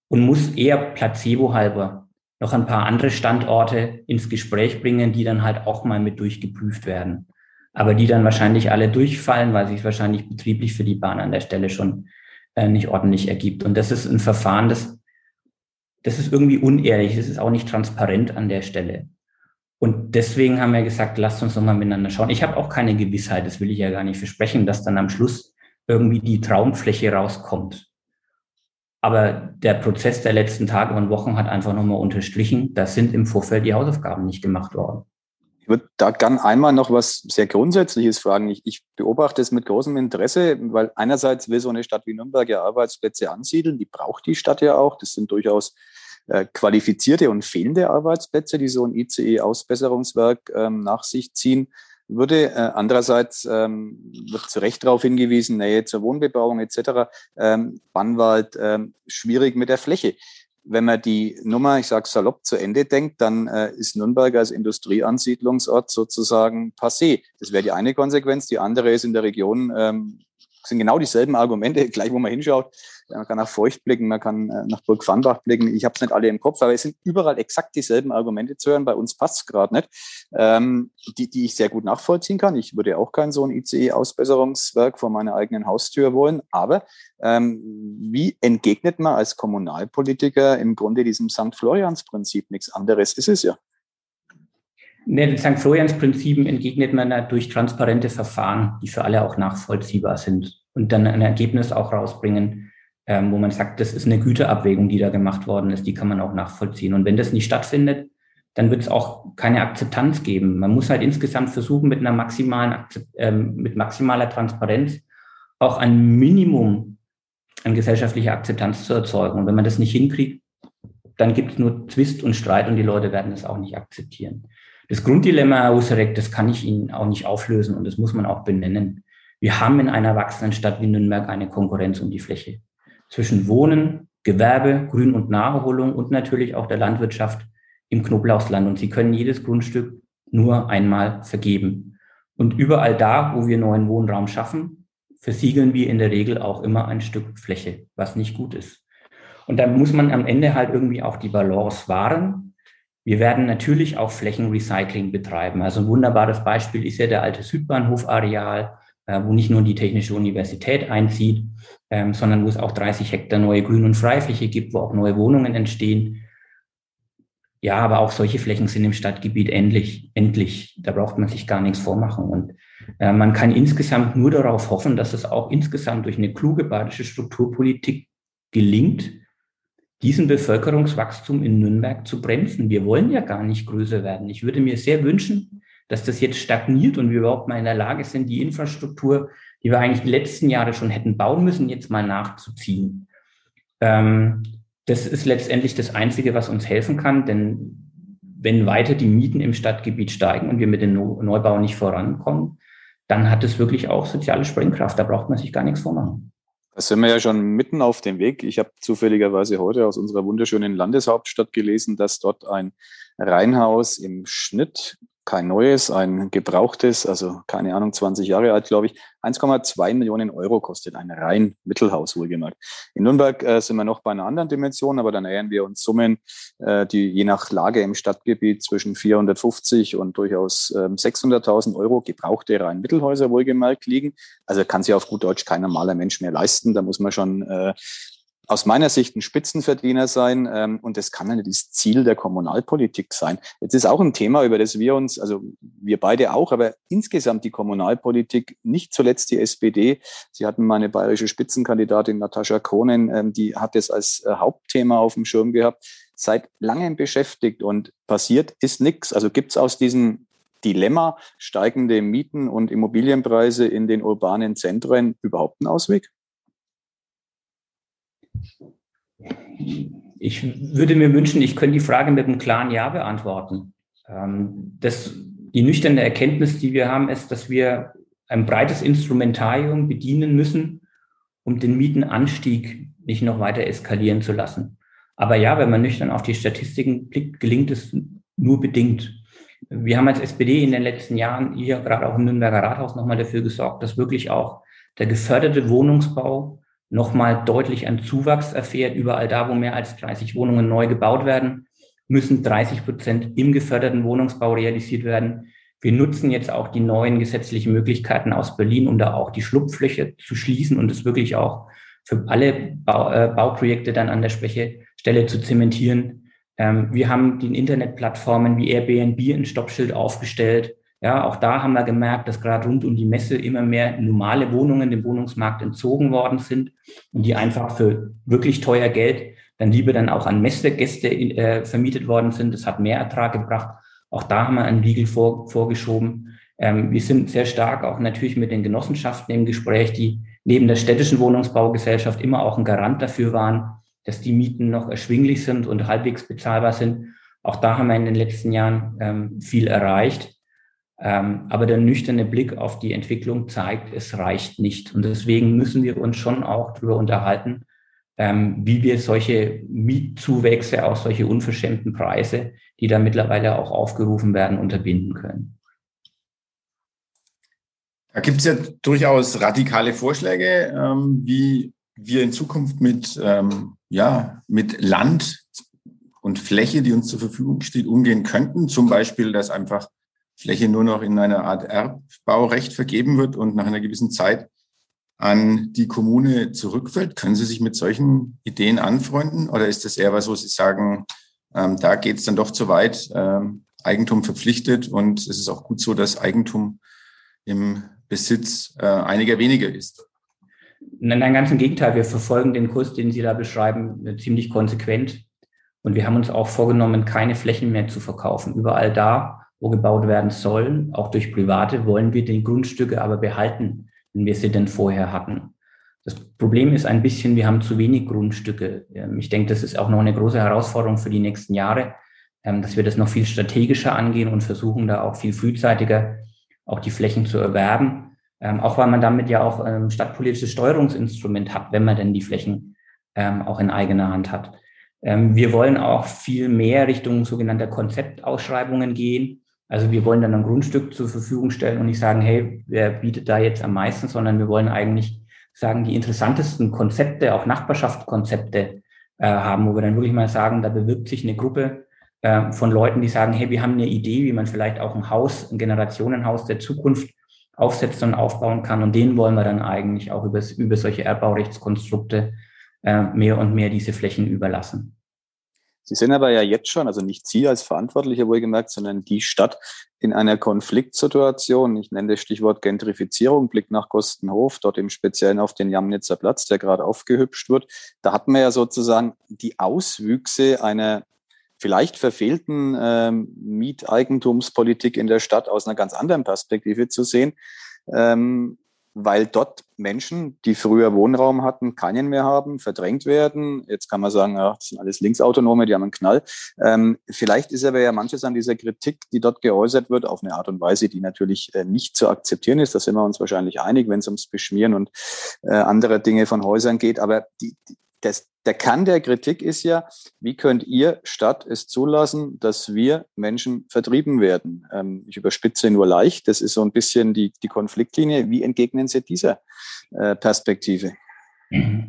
und muss eher placebo halber noch ein paar andere Standorte ins Gespräch bringen, die dann halt auch mal mit durchgeprüft werden. Aber die dann wahrscheinlich alle durchfallen, weil sich wahrscheinlich betrieblich für die Bahn an der Stelle schon äh, nicht ordentlich ergibt. Und das ist ein Verfahren, das, das ist irgendwie unehrlich. Das ist auch nicht transparent an der Stelle. Und deswegen haben wir gesagt, lasst uns nochmal miteinander schauen. Ich habe auch keine Gewissheit, das will ich ja gar nicht versprechen, dass dann am Schluss irgendwie die Traumfläche rauskommt. Aber der Prozess der letzten Tage und Wochen hat einfach nochmal unterstrichen, da sind im Vorfeld die Hausaufgaben nicht gemacht worden. Ich würde da gern einmal noch was sehr Grundsätzliches fragen. Ich, ich, beobachte es mit großem Interesse, weil einerseits will so eine Stadt wie Nürnberg ja Arbeitsplätze ansiedeln. Die braucht die Stadt ja auch. Das sind durchaus äh, qualifizierte und fehlende Arbeitsplätze, die so ein ICE-Ausbesserungswerk ähm, nach sich ziehen würde. Äh, andererseits ähm, wird zu Recht darauf hingewiesen, Nähe zur Wohnbebauung etc. Ähm, Bannwald ähm, schwierig mit der Fläche. Wenn man die Nummer, ich sage salopp, zu Ende denkt, dann äh, ist Nürnberg als Industrieansiedlungsort sozusagen passé. Das wäre die eine Konsequenz. Die andere ist in der Region ähm, sind genau dieselben Argumente, [LAUGHS] gleich wo man hinschaut. Man kann nach Feucht blicken, man kann äh, nach Burg Farnbach blicken. Ich habe es nicht alle im Kopf, aber es sind überall exakt dieselben Argumente zu hören. Bei uns passt es gerade nicht, ähm, die, die ich sehr gut nachvollziehen kann. Ich würde auch kein so ein ICE-Ausbesserungswerk vor meiner eigenen Haustür wollen. Aber ähm, wie entgegnet man als Kommunalpolitiker im Grunde diesem St. Florians-Prinzip? Nichts anderes ist es ja. Ne, den St. Florians-Prinzipien entgegnet man da durch transparente Verfahren, die für alle auch nachvollziehbar sind und dann ein Ergebnis auch rausbringen, ähm, wo man sagt, das ist eine Güteabwägung, die da gemacht worden ist, die kann man auch nachvollziehen. Und wenn das nicht stattfindet, dann wird es auch keine Akzeptanz geben. Man muss halt insgesamt versuchen, mit einer maximalen, ähm, mit maximaler Transparenz auch ein Minimum an gesellschaftlicher Akzeptanz zu erzeugen. Und wenn man das nicht hinkriegt, dann gibt es nur Zwist und Streit und die Leute werden das auch nicht akzeptieren. Das Grunddilemma, Userek, das kann ich Ihnen auch nicht auflösen und das muss man auch benennen. Wir haben in einer wachsenden Stadt wie Nürnberg eine Konkurrenz um die Fläche zwischen Wohnen, Gewerbe, Grün- und Naherholung und natürlich auch der Landwirtschaft im Knoblauchsland. Und Sie können jedes Grundstück nur einmal vergeben. Und überall da, wo wir neuen Wohnraum schaffen, versiegeln wir in der Regel auch immer ein Stück Fläche, was nicht gut ist. Und da muss man am Ende halt irgendwie auch die Balance wahren wir werden natürlich auch Flächenrecycling betreiben. Also ein wunderbares Beispiel ist ja der alte Südbahnhof-Areal, äh, wo nicht nur die Technische Universität einzieht, ähm, sondern wo es auch 30 Hektar neue Grün- und Freifläche gibt, wo auch neue Wohnungen entstehen. Ja, aber auch solche Flächen sind im Stadtgebiet endlich, endlich. Da braucht man sich gar nichts vormachen. Und äh, man kann insgesamt nur darauf hoffen, dass es auch insgesamt durch eine kluge badische Strukturpolitik gelingt, diesen Bevölkerungswachstum in Nürnberg zu bremsen. Wir wollen ja gar nicht größer werden. Ich würde mir sehr wünschen, dass das jetzt stagniert und wir überhaupt mal in der Lage sind, die Infrastruktur, die wir eigentlich die letzten Jahre schon hätten bauen müssen, jetzt mal nachzuziehen. Ähm, das ist letztendlich das Einzige, was uns helfen kann, denn wenn weiter die Mieten im Stadtgebiet steigen und wir mit dem Neubau nicht vorankommen, dann hat es wirklich auch soziale Sprengkraft. Da braucht man sich gar nichts vormachen. Da sind wir ja schon mitten auf dem Weg. Ich habe zufälligerweise heute aus unserer wunderschönen Landeshauptstadt gelesen, dass dort ein Reihenhaus im Schnitt kein neues, ein gebrauchtes, also keine Ahnung, 20 Jahre alt, glaube ich, 1,2 Millionen Euro kostet ein rein Mittelhaus wohlgemerkt. In Nürnberg äh, sind wir noch bei einer anderen Dimension, aber da nähern wir uns Summen, äh, die je nach Lage im Stadtgebiet zwischen 450 und durchaus äh, 600.000 Euro gebrauchte rein Mittelhäuser wohlgemerkt liegen. Also kann sich auf gut Deutsch kein normaler Mensch mehr leisten. Da muss man schon äh, aus meiner Sicht ein Spitzenverdiener sein ähm, und das kann ja nicht das Ziel der Kommunalpolitik sein. Jetzt ist auch ein Thema, über das wir uns, also wir beide auch, aber insgesamt die Kommunalpolitik, nicht zuletzt die SPD. Sie hatten meine bayerische Spitzenkandidatin Natascha Kohnen, ähm, die hat das als äh, Hauptthema auf dem Schirm gehabt, seit langem beschäftigt und passiert ist nichts. Also gibt es aus diesem Dilemma steigende Mieten und Immobilienpreise in den urbanen Zentren überhaupt einen Ausweg? Ich würde mir wünschen, ich könnte die Frage mit einem klaren Ja beantworten. Ähm, das, die nüchterne Erkenntnis, die wir haben, ist, dass wir ein breites Instrumentarium bedienen müssen, um den Mietenanstieg nicht noch weiter eskalieren zu lassen. Aber ja, wenn man nüchtern auf die Statistiken blickt, gelingt es nur bedingt. Wir haben als SPD in den letzten Jahren hier gerade auch im Nürnberger Rathaus nochmal dafür gesorgt, dass wirklich auch der geförderte Wohnungsbau nochmal deutlich an Zuwachs erfährt, überall da, wo mehr als 30 Wohnungen neu gebaut werden. müssen 30 Prozent im geförderten Wohnungsbau realisiert werden. Wir nutzen jetzt auch die neuen gesetzlichen Möglichkeiten aus Berlin, um da auch die Schlupflöcher zu schließen und es wirklich auch für alle Bau, äh, Bauprojekte dann an der Stelle zu zementieren. Ähm, wir haben die Internetplattformen wie Airbnb ein Stoppschild aufgestellt. Ja, auch da haben wir gemerkt, dass gerade rund um die Messe immer mehr normale Wohnungen dem Wohnungsmarkt entzogen worden sind und die einfach für wirklich teuer Geld dann lieber dann auch an Messegäste äh, vermietet worden sind. Das hat mehr Ertrag gebracht. Auch da haben wir einen Riegel vor, vorgeschoben. Ähm, wir sind sehr stark auch natürlich mit den Genossenschaften im Gespräch, die neben der städtischen Wohnungsbaugesellschaft immer auch ein Garant dafür waren, dass die Mieten noch erschwinglich sind und halbwegs bezahlbar sind. Auch da haben wir in den letzten Jahren ähm, viel erreicht. Ähm, aber der nüchterne Blick auf die Entwicklung zeigt, es reicht nicht. Und deswegen müssen wir uns schon auch darüber unterhalten, ähm, wie wir solche Mietzuwächse, auch solche unverschämten Preise, die da mittlerweile auch aufgerufen werden, unterbinden können. Da gibt es ja durchaus radikale Vorschläge, ähm, wie wir in Zukunft mit, ja, mit Land und Fläche, die uns zur Verfügung steht, umgehen könnten. Zum Beispiel, dass einfach Fläche nur noch in einer Art Erbbaurecht vergeben wird und nach einer gewissen Zeit an die Kommune zurückfällt. Können Sie sich mit solchen Ideen anfreunden oder ist das eher was, wo Sie sagen, ähm, da geht es dann doch zu weit, ähm, Eigentum verpflichtet und es ist auch gut so, dass Eigentum im Besitz äh, einiger weniger ist? Nein, nein, ganz im Gegenteil. Wir verfolgen den Kurs, den Sie da beschreiben, äh, ziemlich konsequent. Und wir haben uns auch vorgenommen, keine Flächen mehr zu verkaufen. Überall da, gebaut werden sollen, auch durch Private, wollen wir die Grundstücke aber behalten, wenn wir sie denn vorher hatten. Das Problem ist ein bisschen, wir haben zu wenig Grundstücke. Ähm, ich denke, das ist auch noch eine große Herausforderung für die nächsten Jahre, ähm, dass wir das noch viel strategischer angehen und versuchen, da auch viel frühzeitiger auch die Flächen zu erwerben. Ähm, auch weil man damit ja auch ein stadtpolitisches Steuerungsinstrument hat, wenn man denn die Flächen auch in eigener Hand hat. wir wollen auch viel mehr Richtung sogenannter Konzeptausschreibungen gehen. Also wir wollen dann ein Grundstück zur Verfügung stellen und nicht sagen, hey, wer bietet da jetzt am meisten, sondern wir wollen eigentlich sagen, die interessantesten Konzepte, auch Nachbarschaftskonzepte äh, haben, wo wir dann wirklich mal sagen, da bewirbt sich eine Gruppe äh, von Leuten, die sagen, hey, wir haben eine Idee, wie man vielleicht auch ein Haus, ein Generationenhaus der Zukunft aufsetzen und aufbauen kann. Und denen wollen wir dann eigentlich auch über, über solche Erbbaurechtskonstrukte äh, mehr und mehr diese Flächen überlassen. Sie sind aber ja jetzt schon, also nicht Sie als Verantwortliche wohlgemerkt, sondern die Stadt in einer Konfliktsituation. Ich nenne das Stichwort Gentrifizierung, Blick nach Kostenhof, dort im Speziellen auf den Jamnitzer Platz, der gerade aufgehübscht wird. Da hat man ja sozusagen die Auswüchse einer vielleicht verfehlten ähm, Mieteigentumspolitik in der Stadt aus einer ganz anderen Perspektive zu sehen. Ähm, weil dort Menschen, die früher Wohnraum hatten, keinen mehr haben, verdrängt werden. Jetzt kann man sagen, ja, das sind alles Linksautonome, die haben einen Knall. Ähm, vielleicht ist aber ja manches an dieser Kritik, die dort geäußert wird, auf eine Art und Weise, die natürlich äh, nicht zu akzeptieren ist. Da sind wir uns wahrscheinlich einig, wenn es ums Beschmieren und äh, andere Dinge von Häusern geht. Aber die, die, das, der Kern der Kritik ist ja, wie könnt ihr Stadt es zulassen, dass wir Menschen vertrieben werden? Ähm, ich überspitze nur leicht, das ist so ein bisschen die, die Konfliktlinie. Wie entgegnen Sie dieser äh, Perspektive?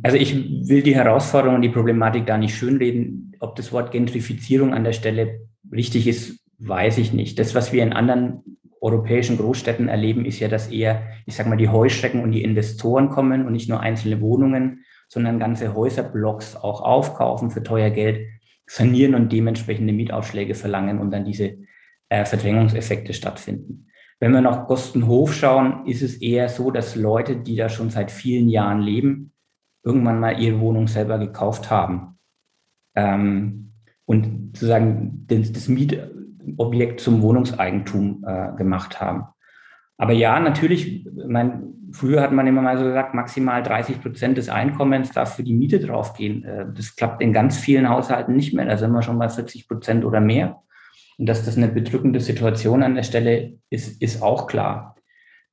Also ich will die Herausforderung und die Problematik da nicht schönreden. Ob das Wort Gentrifizierung an der Stelle richtig ist, weiß ich nicht. Das, was wir in anderen europäischen Großstädten erleben, ist ja, dass eher, ich sage mal, die Heuschrecken und die Investoren kommen und nicht nur einzelne Wohnungen sondern ganze Häuserblocks auch aufkaufen für teuer Geld, sanieren und dementsprechende Mietaufschläge verlangen und dann diese äh, Verdrängungseffekte stattfinden. Wenn wir nach Gostenhof schauen, ist es eher so, dass Leute, die da schon seit vielen Jahren leben, irgendwann mal ihre Wohnung selber gekauft haben ähm, und sozusagen das, das Mietobjekt zum Wohnungseigentum äh, gemacht haben. Aber ja, natürlich, mein, früher hat man immer mal so gesagt, maximal 30 Prozent des Einkommens darf für die Miete draufgehen. Äh, das klappt in ganz vielen Haushalten nicht mehr. Da sind wir schon bei 40 Prozent oder mehr. Und dass das eine bedrückende Situation an der Stelle ist, ist auch klar.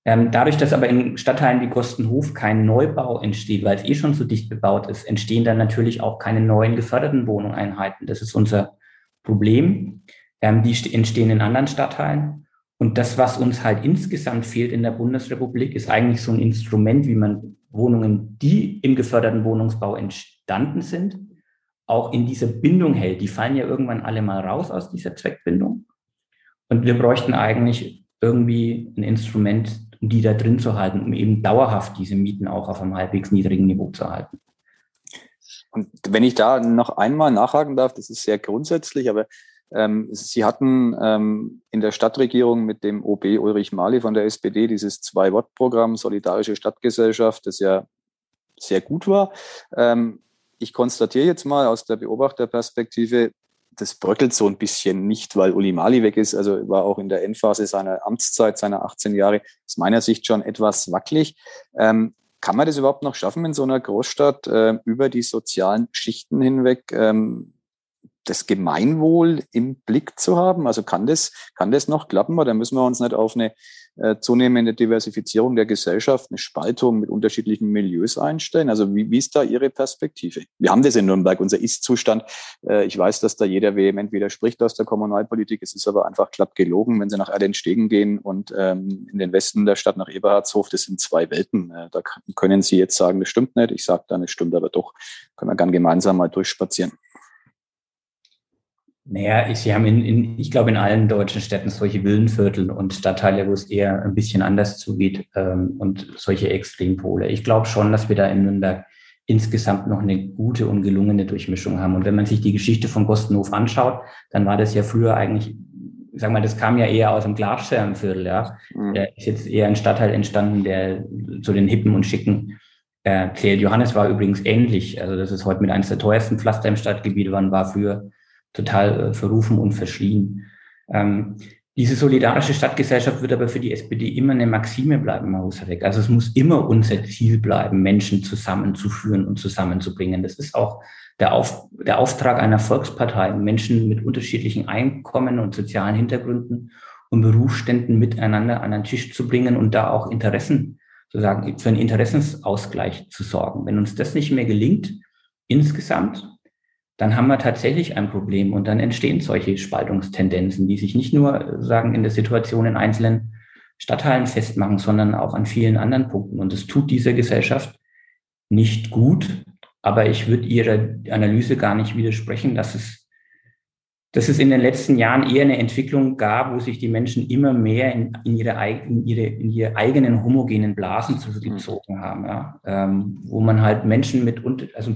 Ähm, dadurch, dass aber in Stadtteilen wie Gostenhof kein Neubau entsteht, weil es eh schon so dicht bebaut ist, entstehen dann natürlich auch keine neuen geförderten Wohneinheiten. Das ist unser Problem. Ähm, die entstehen in anderen Stadtteilen. Und das, was uns halt insgesamt fehlt in der Bundesrepublik, ist eigentlich so ein Instrument, wie man Wohnungen, die im geförderten Wohnungsbau entstanden sind, auch in dieser Bindung hält. Die fallen ja irgendwann alle mal raus aus dieser Zweckbindung. Und wir bräuchten eigentlich irgendwie ein Instrument, um die da drin zu halten, um eben dauerhaft diese Mieten auch auf einem halbwegs niedrigen Niveau zu halten. Und wenn ich da noch einmal nachhaken darf, das ist sehr grundsätzlich, aber Sie hatten ähm, in der Stadtregierung mit dem OB Ulrich Mali von der SPD dieses Zwei-Wort-Programm Solidarische Stadtgesellschaft, das ja sehr gut war. Ähm, ich konstatiere jetzt mal aus der Beobachterperspektive, das bröckelt so ein bisschen nicht, weil Uli Mali weg ist. Also war auch in der Endphase seiner Amtszeit, seiner 18 Jahre, aus meiner Sicht schon etwas wackelig. Ähm, kann man das überhaupt noch schaffen, in so einer Großstadt äh, über die sozialen Schichten hinweg ähm, das Gemeinwohl im Blick zu haben? Also kann das, kann das noch klappen? Oder müssen wir uns nicht auf eine äh, zunehmende Diversifizierung der Gesellschaft, eine Spaltung mit unterschiedlichen Milieus einstellen? Also wie, wie ist da Ihre Perspektive? Wir haben das in Nürnberg, unser Ist-Zustand. Äh, ich weiß, dass da jeder vehement widerspricht aus der Kommunalpolitik. Es ist aber einfach glatt gelogen, wenn Sie nach Erdenstegen gehen und ähm, in den Westen der Stadt nach Eberhardshof, das sind zwei Welten. Äh, da können Sie jetzt sagen, das stimmt nicht. Ich sage dann, es stimmt aber doch. Können wir gern gemeinsam mal durchspazieren. Naja, ich, sie haben in, in, ich glaube, in allen deutschen Städten solche Villenviertel und Stadtteile, wo es eher ein bisschen anders zugeht ähm, und solche Extrempole. Ich glaube schon, dass wir da in Nürnberg insgesamt noch eine gute und gelungene Durchmischung haben. Und wenn man sich die Geschichte von Gostenhof anschaut, dann war das ja früher eigentlich, sag mal, das kam ja eher aus dem Glasscherbenviertel, ja. Mhm. Der ist jetzt eher ein Stadtteil entstanden, der zu den Hippen und Schicken äh, zählt. Johannes war übrigens ähnlich. Also das ist heute mit eines der teuersten Pflaster im Stadtgebiet, wann war früher total äh, verrufen und verschrien. Ähm, diese solidarische Stadtgesellschaft wird aber für die SPD immer eine Maxime bleiben, Herr Husarek. Also es muss immer unser Ziel bleiben, Menschen zusammenzuführen und zusammenzubringen. Das ist auch der, Auf, der Auftrag einer Volkspartei, Menschen mit unterschiedlichen Einkommen und sozialen Hintergründen und Berufsständen miteinander an den Tisch zu bringen und da auch Interessen, sozusagen für einen Interessensausgleich zu sorgen. Wenn uns das nicht mehr gelingt, insgesamt, dann haben wir tatsächlich ein Problem und dann entstehen solche Spaltungstendenzen, die sich nicht nur sagen in der Situation in einzelnen Stadtteilen festmachen, sondern auch an vielen anderen Punkten. Und das tut dieser Gesellschaft nicht gut. Aber ich würde Ihrer Analyse gar nicht widersprechen, dass es, dass es in den letzten Jahren eher eine Entwicklung gab, wo sich die Menschen immer mehr in, in, ihre, in, ihre, in ihre eigenen homogenen Blasen zurückgezogen haben, ja? ähm, wo man halt Menschen mit, also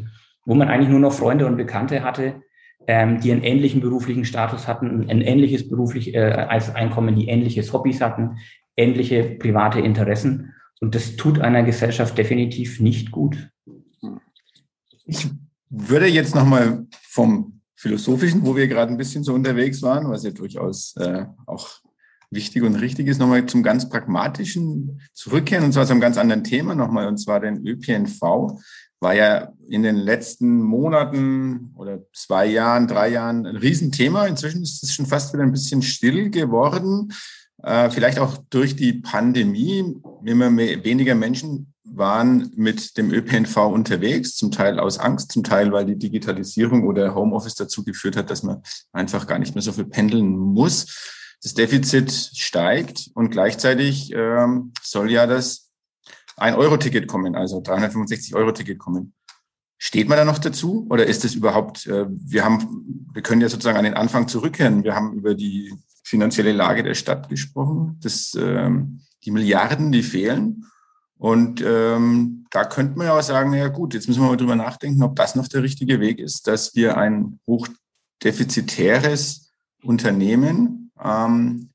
wo man eigentlich nur noch Freunde und Bekannte hatte, ähm, die einen ähnlichen beruflichen Status hatten, ein ähnliches beruflich äh, Einkommen, die ähnliches Hobbys hatten, ähnliche private Interessen. Und das tut einer Gesellschaft definitiv nicht gut. Ich würde jetzt nochmal vom Philosophischen, wo wir gerade ein bisschen so unterwegs waren, was ja durchaus äh, auch wichtig und richtig ist, nochmal zum ganz Pragmatischen zurückkehren, und zwar zu einem ganz anderen Thema nochmal, und zwar den ÖPNV war ja in den letzten Monaten oder zwei Jahren, drei Jahren ein Riesenthema. Inzwischen ist es schon fast wieder ein bisschen still geworden. Äh, vielleicht auch durch die Pandemie. Immer mehr, weniger Menschen waren mit dem ÖPNV unterwegs, zum Teil aus Angst, zum Teil, weil die Digitalisierung oder Homeoffice dazu geführt hat, dass man einfach gar nicht mehr so viel pendeln muss. Das Defizit steigt und gleichzeitig ähm, soll ja das ein Euro-Ticket kommen, also 365 Euro-Ticket kommen. Steht man da noch dazu oder ist es überhaupt, äh, wir haben, wir können ja sozusagen an den Anfang zurückkehren. Wir haben über die finanzielle Lage der Stadt gesprochen, das, ähm, die Milliarden, die fehlen. Und ähm, da könnte man ja auch sagen, ja gut, jetzt müssen wir mal drüber nachdenken, ob das noch der richtige Weg ist, dass wir ein hochdefizitäres Unternehmen, ähm,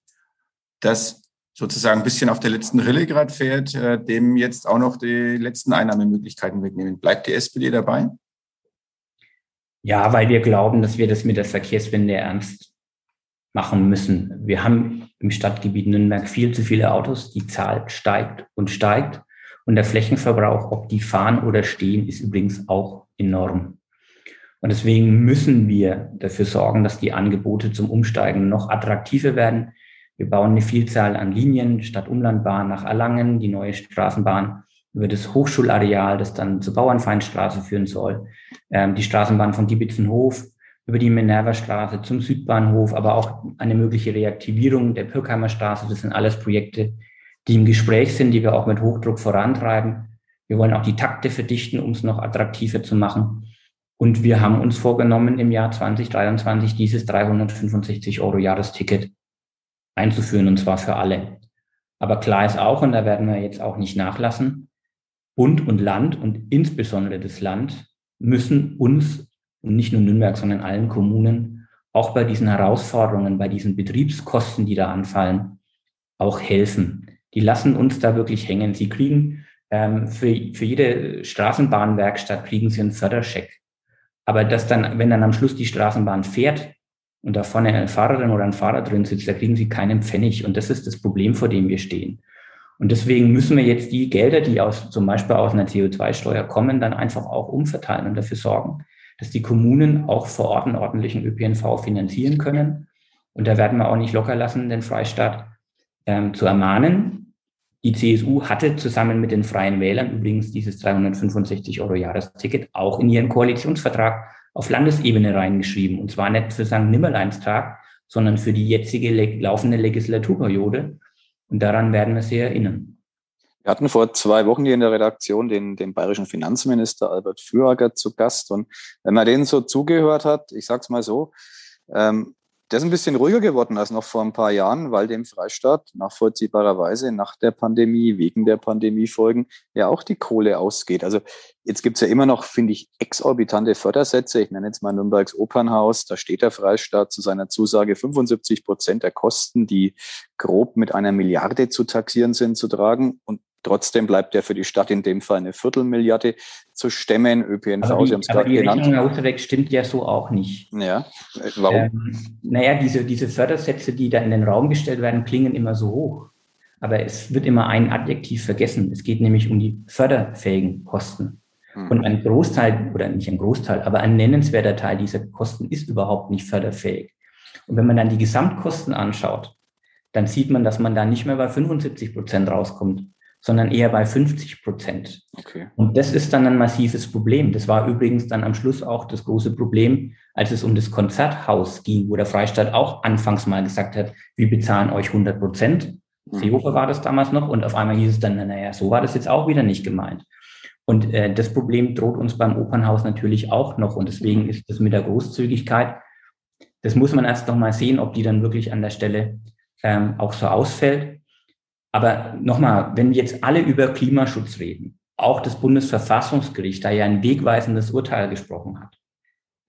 das sozusagen ein bisschen auf der letzten Rille gerade fährt, äh, dem jetzt auch noch die letzten Einnahmemöglichkeiten wegnehmen. Bleibt die SPD dabei? Ja, weil wir glauben, dass wir das mit der Verkehrswende ernst machen müssen. Wir haben im Stadtgebiet Nürnberg viel zu viele Autos. Die Zahl steigt und steigt. Und der Flächenverbrauch, ob die fahren oder stehen, ist übrigens auch enorm. Und deswegen müssen wir dafür sorgen, dass die Angebote zum Umsteigen noch attraktiver werden. Wir bauen eine Vielzahl an Linien, Stadt-Umlandbahn nach Erlangen, die neue Straßenbahn über das Hochschulareal, das dann zur Bauernfeindstraße führen soll, ähm, die Straßenbahn von Diebitzenhof über die Minerva-Straße zum Südbahnhof, aber auch eine mögliche Reaktivierung der Pirkheimer Straße. Das sind alles Projekte, die im Gespräch sind, die wir auch mit Hochdruck vorantreiben. Wir wollen auch die Takte verdichten, um es noch attraktiver zu machen. Und wir haben uns vorgenommen, im Jahr 2023 dieses 365 Euro Jahresticket einzuführen, und zwar für alle. Aber klar ist auch, und da werden wir jetzt auch nicht nachlassen, Bund und Land und insbesondere das Land müssen uns und nicht nur Nürnberg, sondern allen Kommunen auch bei diesen Herausforderungen, bei diesen Betriebskosten, die da anfallen, auch helfen. Die lassen uns da wirklich hängen. Sie kriegen ähm, für, für jede Straßenbahnwerkstatt kriegen sie einen Förderscheck. Aber das dann, wenn dann am Schluss die Straßenbahn fährt und da vorne eine Fahrerin oder ein Fahrer drin sitzt, da kriegen sie keinen Pfennig. Und das ist das Problem, vor dem wir stehen. Und deswegen müssen wir jetzt die Gelder, die aus, zum Beispiel aus einer CO2-Steuer kommen, dann einfach auch umverteilen und dafür sorgen, dass die Kommunen auch vor Ort einen ordentlichen ÖPNV finanzieren können. Und da werden wir auch nicht locker lassen, den Freistaat ähm, zu ermahnen. Die CSU hatte zusammen mit den Freien Wählern übrigens dieses 365 Euro Jahresticket auch in ihren Koalitionsvertrag auf Landesebene reingeschrieben. Und zwar nicht für St. Nimmerleinstag, sondern für die jetzige laufende Legislaturperiode. Und daran werden wir Sie erinnern. Wir hatten vor zwei Wochen hier in der Redaktion den, den bayerischen Finanzminister Albert Fürager zu Gast. Und wenn man denen so zugehört hat, ich sag's mal so, ähm, der ist ein bisschen ruhiger geworden als noch vor ein paar Jahren, weil dem Freistaat nachvollziehbarerweise nach der Pandemie, wegen der Pandemiefolgen, ja auch die Kohle ausgeht. Also jetzt gibt's ja immer noch, finde ich, exorbitante Fördersätze. Ich nenne jetzt mal Nürnbergs Opernhaus. Da steht der Freistaat zu seiner Zusage, 75 Prozent der Kosten, die grob mit einer Milliarde zu taxieren sind, zu tragen. Und Trotzdem bleibt ja für die Stadt in dem Fall eine Viertelmilliarde zu stemmen. ÖPNV, aber die, Sie haben es gerade genannt. Die Rechnung, Herr stimmt ja so auch nicht. Ja, warum? Ähm, naja, diese, diese Fördersätze, die da in den Raum gestellt werden, klingen immer so hoch. Aber es wird immer ein Adjektiv vergessen. Es geht nämlich um die förderfähigen Kosten. Hm. Und ein Großteil, oder nicht ein Großteil, aber ein nennenswerter Teil dieser Kosten ist überhaupt nicht förderfähig. Und wenn man dann die Gesamtkosten anschaut, dann sieht man, dass man da nicht mehr bei 75 Prozent rauskommt, sondern eher bei 50 Prozent. Okay. Und das ist dann ein massives Problem. Das war übrigens dann am Schluss auch das große Problem, als es um das Konzerthaus ging, wo der Freistaat auch anfangs mal gesagt hat, wir bezahlen euch 100 Prozent. Mhm. Seehofer war das damals noch und auf einmal hieß es dann, naja, so war das jetzt auch wieder nicht gemeint. Und äh, das Problem droht uns beim Opernhaus natürlich auch noch und deswegen ist das mit der Großzügigkeit, das muss man erst noch mal sehen, ob die dann wirklich an der Stelle ähm, auch so ausfällt. Aber nochmal, wenn jetzt alle über Klimaschutz reden, auch das Bundesverfassungsgericht da ja ein wegweisendes Urteil gesprochen hat,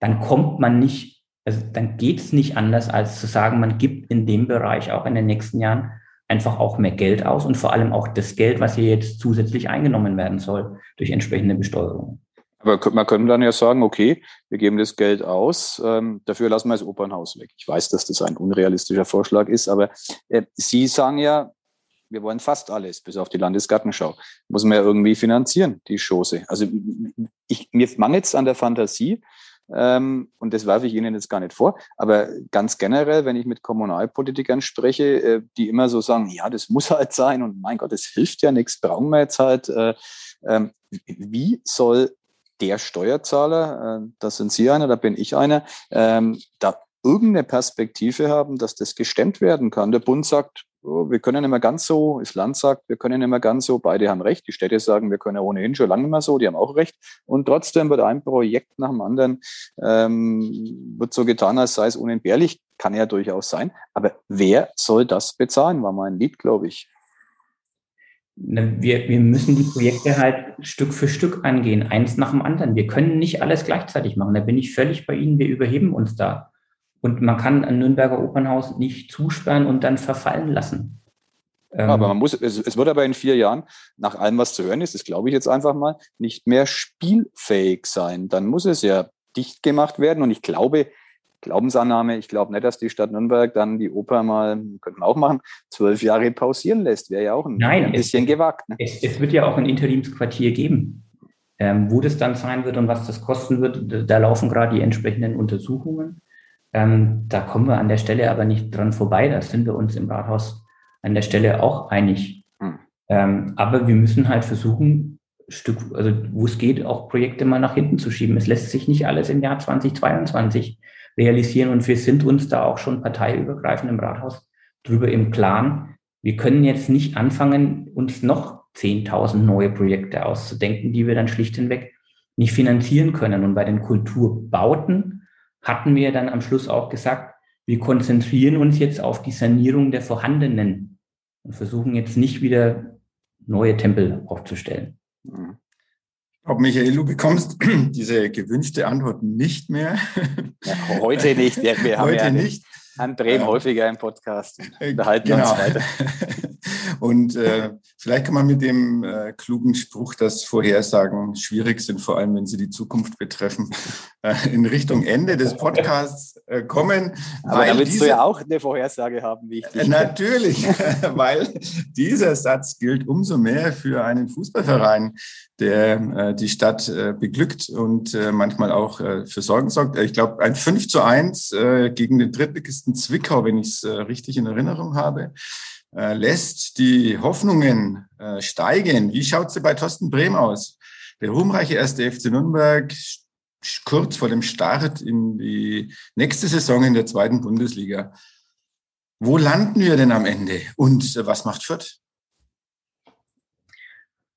dann kommt man nicht, also dann geht es nicht anders, als zu sagen, man gibt in dem Bereich auch in den nächsten Jahren einfach auch mehr Geld aus und vor allem auch das Geld, was hier jetzt zusätzlich eingenommen werden soll durch entsprechende Besteuerung. Aber man könnte dann ja sagen, okay, wir geben das Geld aus, ähm, dafür lassen wir das Opernhaus weg. Ich weiß, dass das ein unrealistischer Vorschlag ist, aber äh, Sie sagen ja, wir wollen fast alles, bis auf die Landesgartenschau. Muss man ja irgendwie finanzieren, die Chose. Also ich, mir mangelt es an der Fantasie, ähm, und das werfe ich Ihnen jetzt gar nicht vor, aber ganz generell, wenn ich mit Kommunalpolitikern spreche, äh, die immer so sagen, ja, das muss halt sein und mein Gott, das hilft ja nichts, brauchen wir jetzt halt. Äh, äh, wie soll der Steuerzahler, äh, das sind Sie einer, da bin ich einer, ähm, da irgendeine Perspektive haben, dass das gestemmt werden kann. Der Bund sagt, wir können nicht mehr ganz so, das Land sagt, wir können nicht mehr ganz so, beide haben recht, die Städte sagen, wir können ja ohnehin schon lange nicht mehr so, die haben auch recht. Und trotzdem wird ein Projekt nach dem anderen, ähm, wird so getan, als sei es unentbehrlich, kann ja durchaus sein. Aber wer soll das bezahlen, war mein Lied, glaube ich. Wir, wir müssen die Projekte halt Stück für Stück angehen, eins nach dem anderen. Wir können nicht alles gleichzeitig machen. Da bin ich völlig bei Ihnen. Wir überheben uns da. Und man kann ein Nürnberger Opernhaus nicht zusperren und dann verfallen lassen. Ja, aber man muss, es, es, wird aber in vier Jahren, nach allem, was zu hören ist, das glaube ich jetzt einfach mal, nicht mehr spielfähig sein. Dann muss es ja dicht gemacht werden. Und ich glaube, Glaubensannahme, ich glaube nicht, dass die Stadt Nürnberg dann die Oper mal, könnten wir auch machen, zwölf Jahre pausieren lässt. Wäre ja auch ein, Nein, ein bisschen es, gewagt. Ne? Es, es, wird ja auch ein Interimsquartier geben. Ähm, wo das dann sein wird und was das kosten wird, da laufen gerade die entsprechenden Untersuchungen. Ähm, da kommen wir an der Stelle aber nicht dran vorbei. Da sind wir uns im Rathaus an der Stelle auch einig. Mhm. Ähm, aber wir müssen halt versuchen, Stück, also wo es geht, auch Projekte mal nach hinten zu schieben. Es lässt sich nicht alles im Jahr 2022 realisieren und wir sind uns da auch schon parteiübergreifend im Rathaus drüber im Klaren. Wir können jetzt nicht anfangen, uns noch 10.000 neue Projekte auszudenken, die wir dann schlicht hinweg nicht finanzieren können. Und bei den Kulturbauten hatten wir dann am Schluss auch gesagt, wir konzentrieren uns jetzt auf die Sanierung der vorhandenen und versuchen jetzt nicht wieder neue Tempel aufzustellen. Mhm. Ob Michael, du bekommst [CLEARS THROAT] diese gewünschte Antwort nicht mehr. Ja, heute nicht. Ja, wir [LAUGHS] haben heute ja nicht. Herrn Brehm äh, häufiger im Podcast. Wir halten genau. uns weiter. [LAUGHS] Und äh, vielleicht kann man mit dem äh, klugen Spruch, dass Vorhersagen schwierig sind, vor allem wenn sie die Zukunft betreffen, [LAUGHS] äh, in Richtung Ende des Podcasts äh, kommen. Aber da willst diese, du ja auch eine Vorhersage haben, wie ich dich Natürlich, [LAUGHS] weil dieser Satz gilt umso mehr für einen Fußballverein, der äh, die Stadt äh, beglückt und äh, manchmal auch äh, für Sorgen sorgt. Ich glaube, ein 5 zu 1 äh, gegen den Drittligisten Zwickau, wenn ich es äh, richtig in Erinnerung habe, äh, lässt die Hoffnungen äh, steigen. Wie schaut es bei Thorsten Brehm aus? Der ruhmreiche erste FC Nürnberg kurz vor dem Start in die nächste Saison in der zweiten Bundesliga. Wo landen wir denn am Ende? Und was macht Fürth?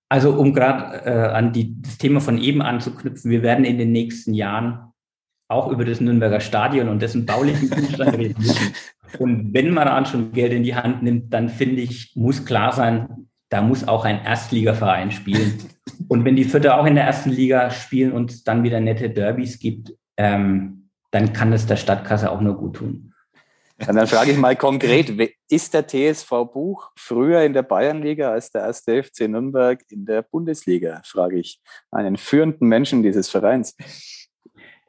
Also um gerade äh, an die, das Thema von eben anzuknüpfen, wir werden in den nächsten Jahren auch über das Nürnberger Stadion und dessen baulichen [LAUGHS] Zustand reden müssen. Und wenn man dann schon Geld in die Hand nimmt, dann finde ich, muss klar sein, da muss auch ein Erstligaverein spielen. Und wenn die Vierte auch in der ersten Liga spielen und es dann wieder nette Derbys gibt, ähm, dann kann das der Stadtkasse auch nur gut tun. Und dann frage ich mal konkret, ist der TSV Buch früher in der Bayernliga als der erste FC Nürnberg in der Bundesliga? Frage ich einen führenden Menschen dieses Vereins.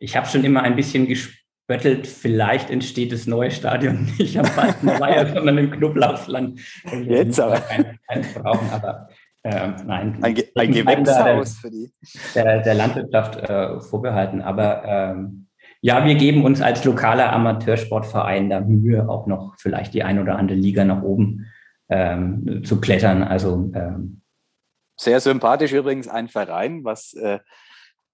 Ich habe schon immer ein bisschen gespöttelt, vielleicht entsteht das neue Stadion [LAUGHS] nicht am Weiher, [LAUGHS] sondern im Knoblauchsland. Jetzt aber. Kein, keins brauchen, aber ähm, nein. Ein, Ge ein Gewächshaus für die. Der, der Landwirtschaft äh, vorbehalten. Aber ähm, ja, wir geben uns als lokaler Amateursportverein da Mühe, auch noch vielleicht die ein oder andere Liga nach oben ähm, zu klettern. Also ähm, sehr sympathisch übrigens ein Verein, was äh,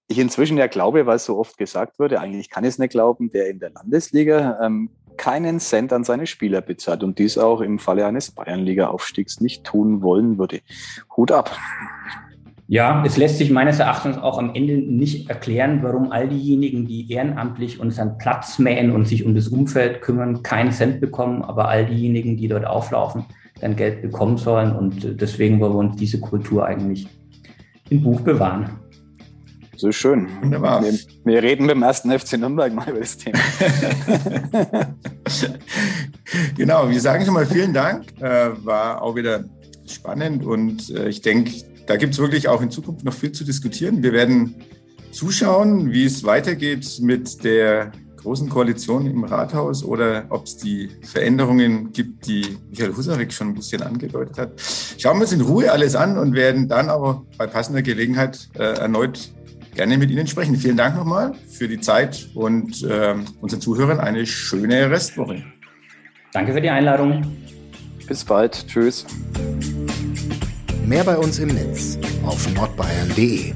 ich inzwischen ja glaube, weil es so oft gesagt wurde, eigentlich kann ich es nicht glauben, der in der Landesliga ähm, keinen Cent an seine Spieler bezahlt und dies auch im Falle eines Bayernliga-Aufstiegs nicht tun wollen würde. Hut ab. Ja, es lässt sich meines Erachtens auch am Ende nicht erklären, warum all diejenigen, die ehrenamtlich unseren Platz mähen und sich um das Umfeld kümmern, keinen Cent bekommen, aber all diejenigen, die dort auflaufen, dann Geld bekommen sollen. Und deswegen wollen wir uns diese Kultur eigentlich im Buch bewahren. So schön. Wunderbar. Wir, wir, reden mit dem ersten FC Nürnberg mal über das Thema. [LAUGHS] genau, wir sagen schon mal vielen Dank. Äh, war auch wieder spannend und äh, ich denke, da gibt es wirklich auch in Zukunft noch viel zu diskutieren. Wir werden zuschauen, wie es weitergeht mit der großen Koalition im Rathaus oder ob es die Veränderungen gibt, die Michael Husarek schon ein bisschen angedeutet hat. Schauen wir uns in Ruhe alles an und werden dann aber bei passender Gelegenheit äh, erneut gerne mit Ihnen sprechen. Vielen Dank nochmal für die Zeit und äh, unseren Zuhörern eine schöne Restwoche. Danke für die Einladung. Bis bald. Tschüss. Mehr bei uns im Netz auf nordbayern.de.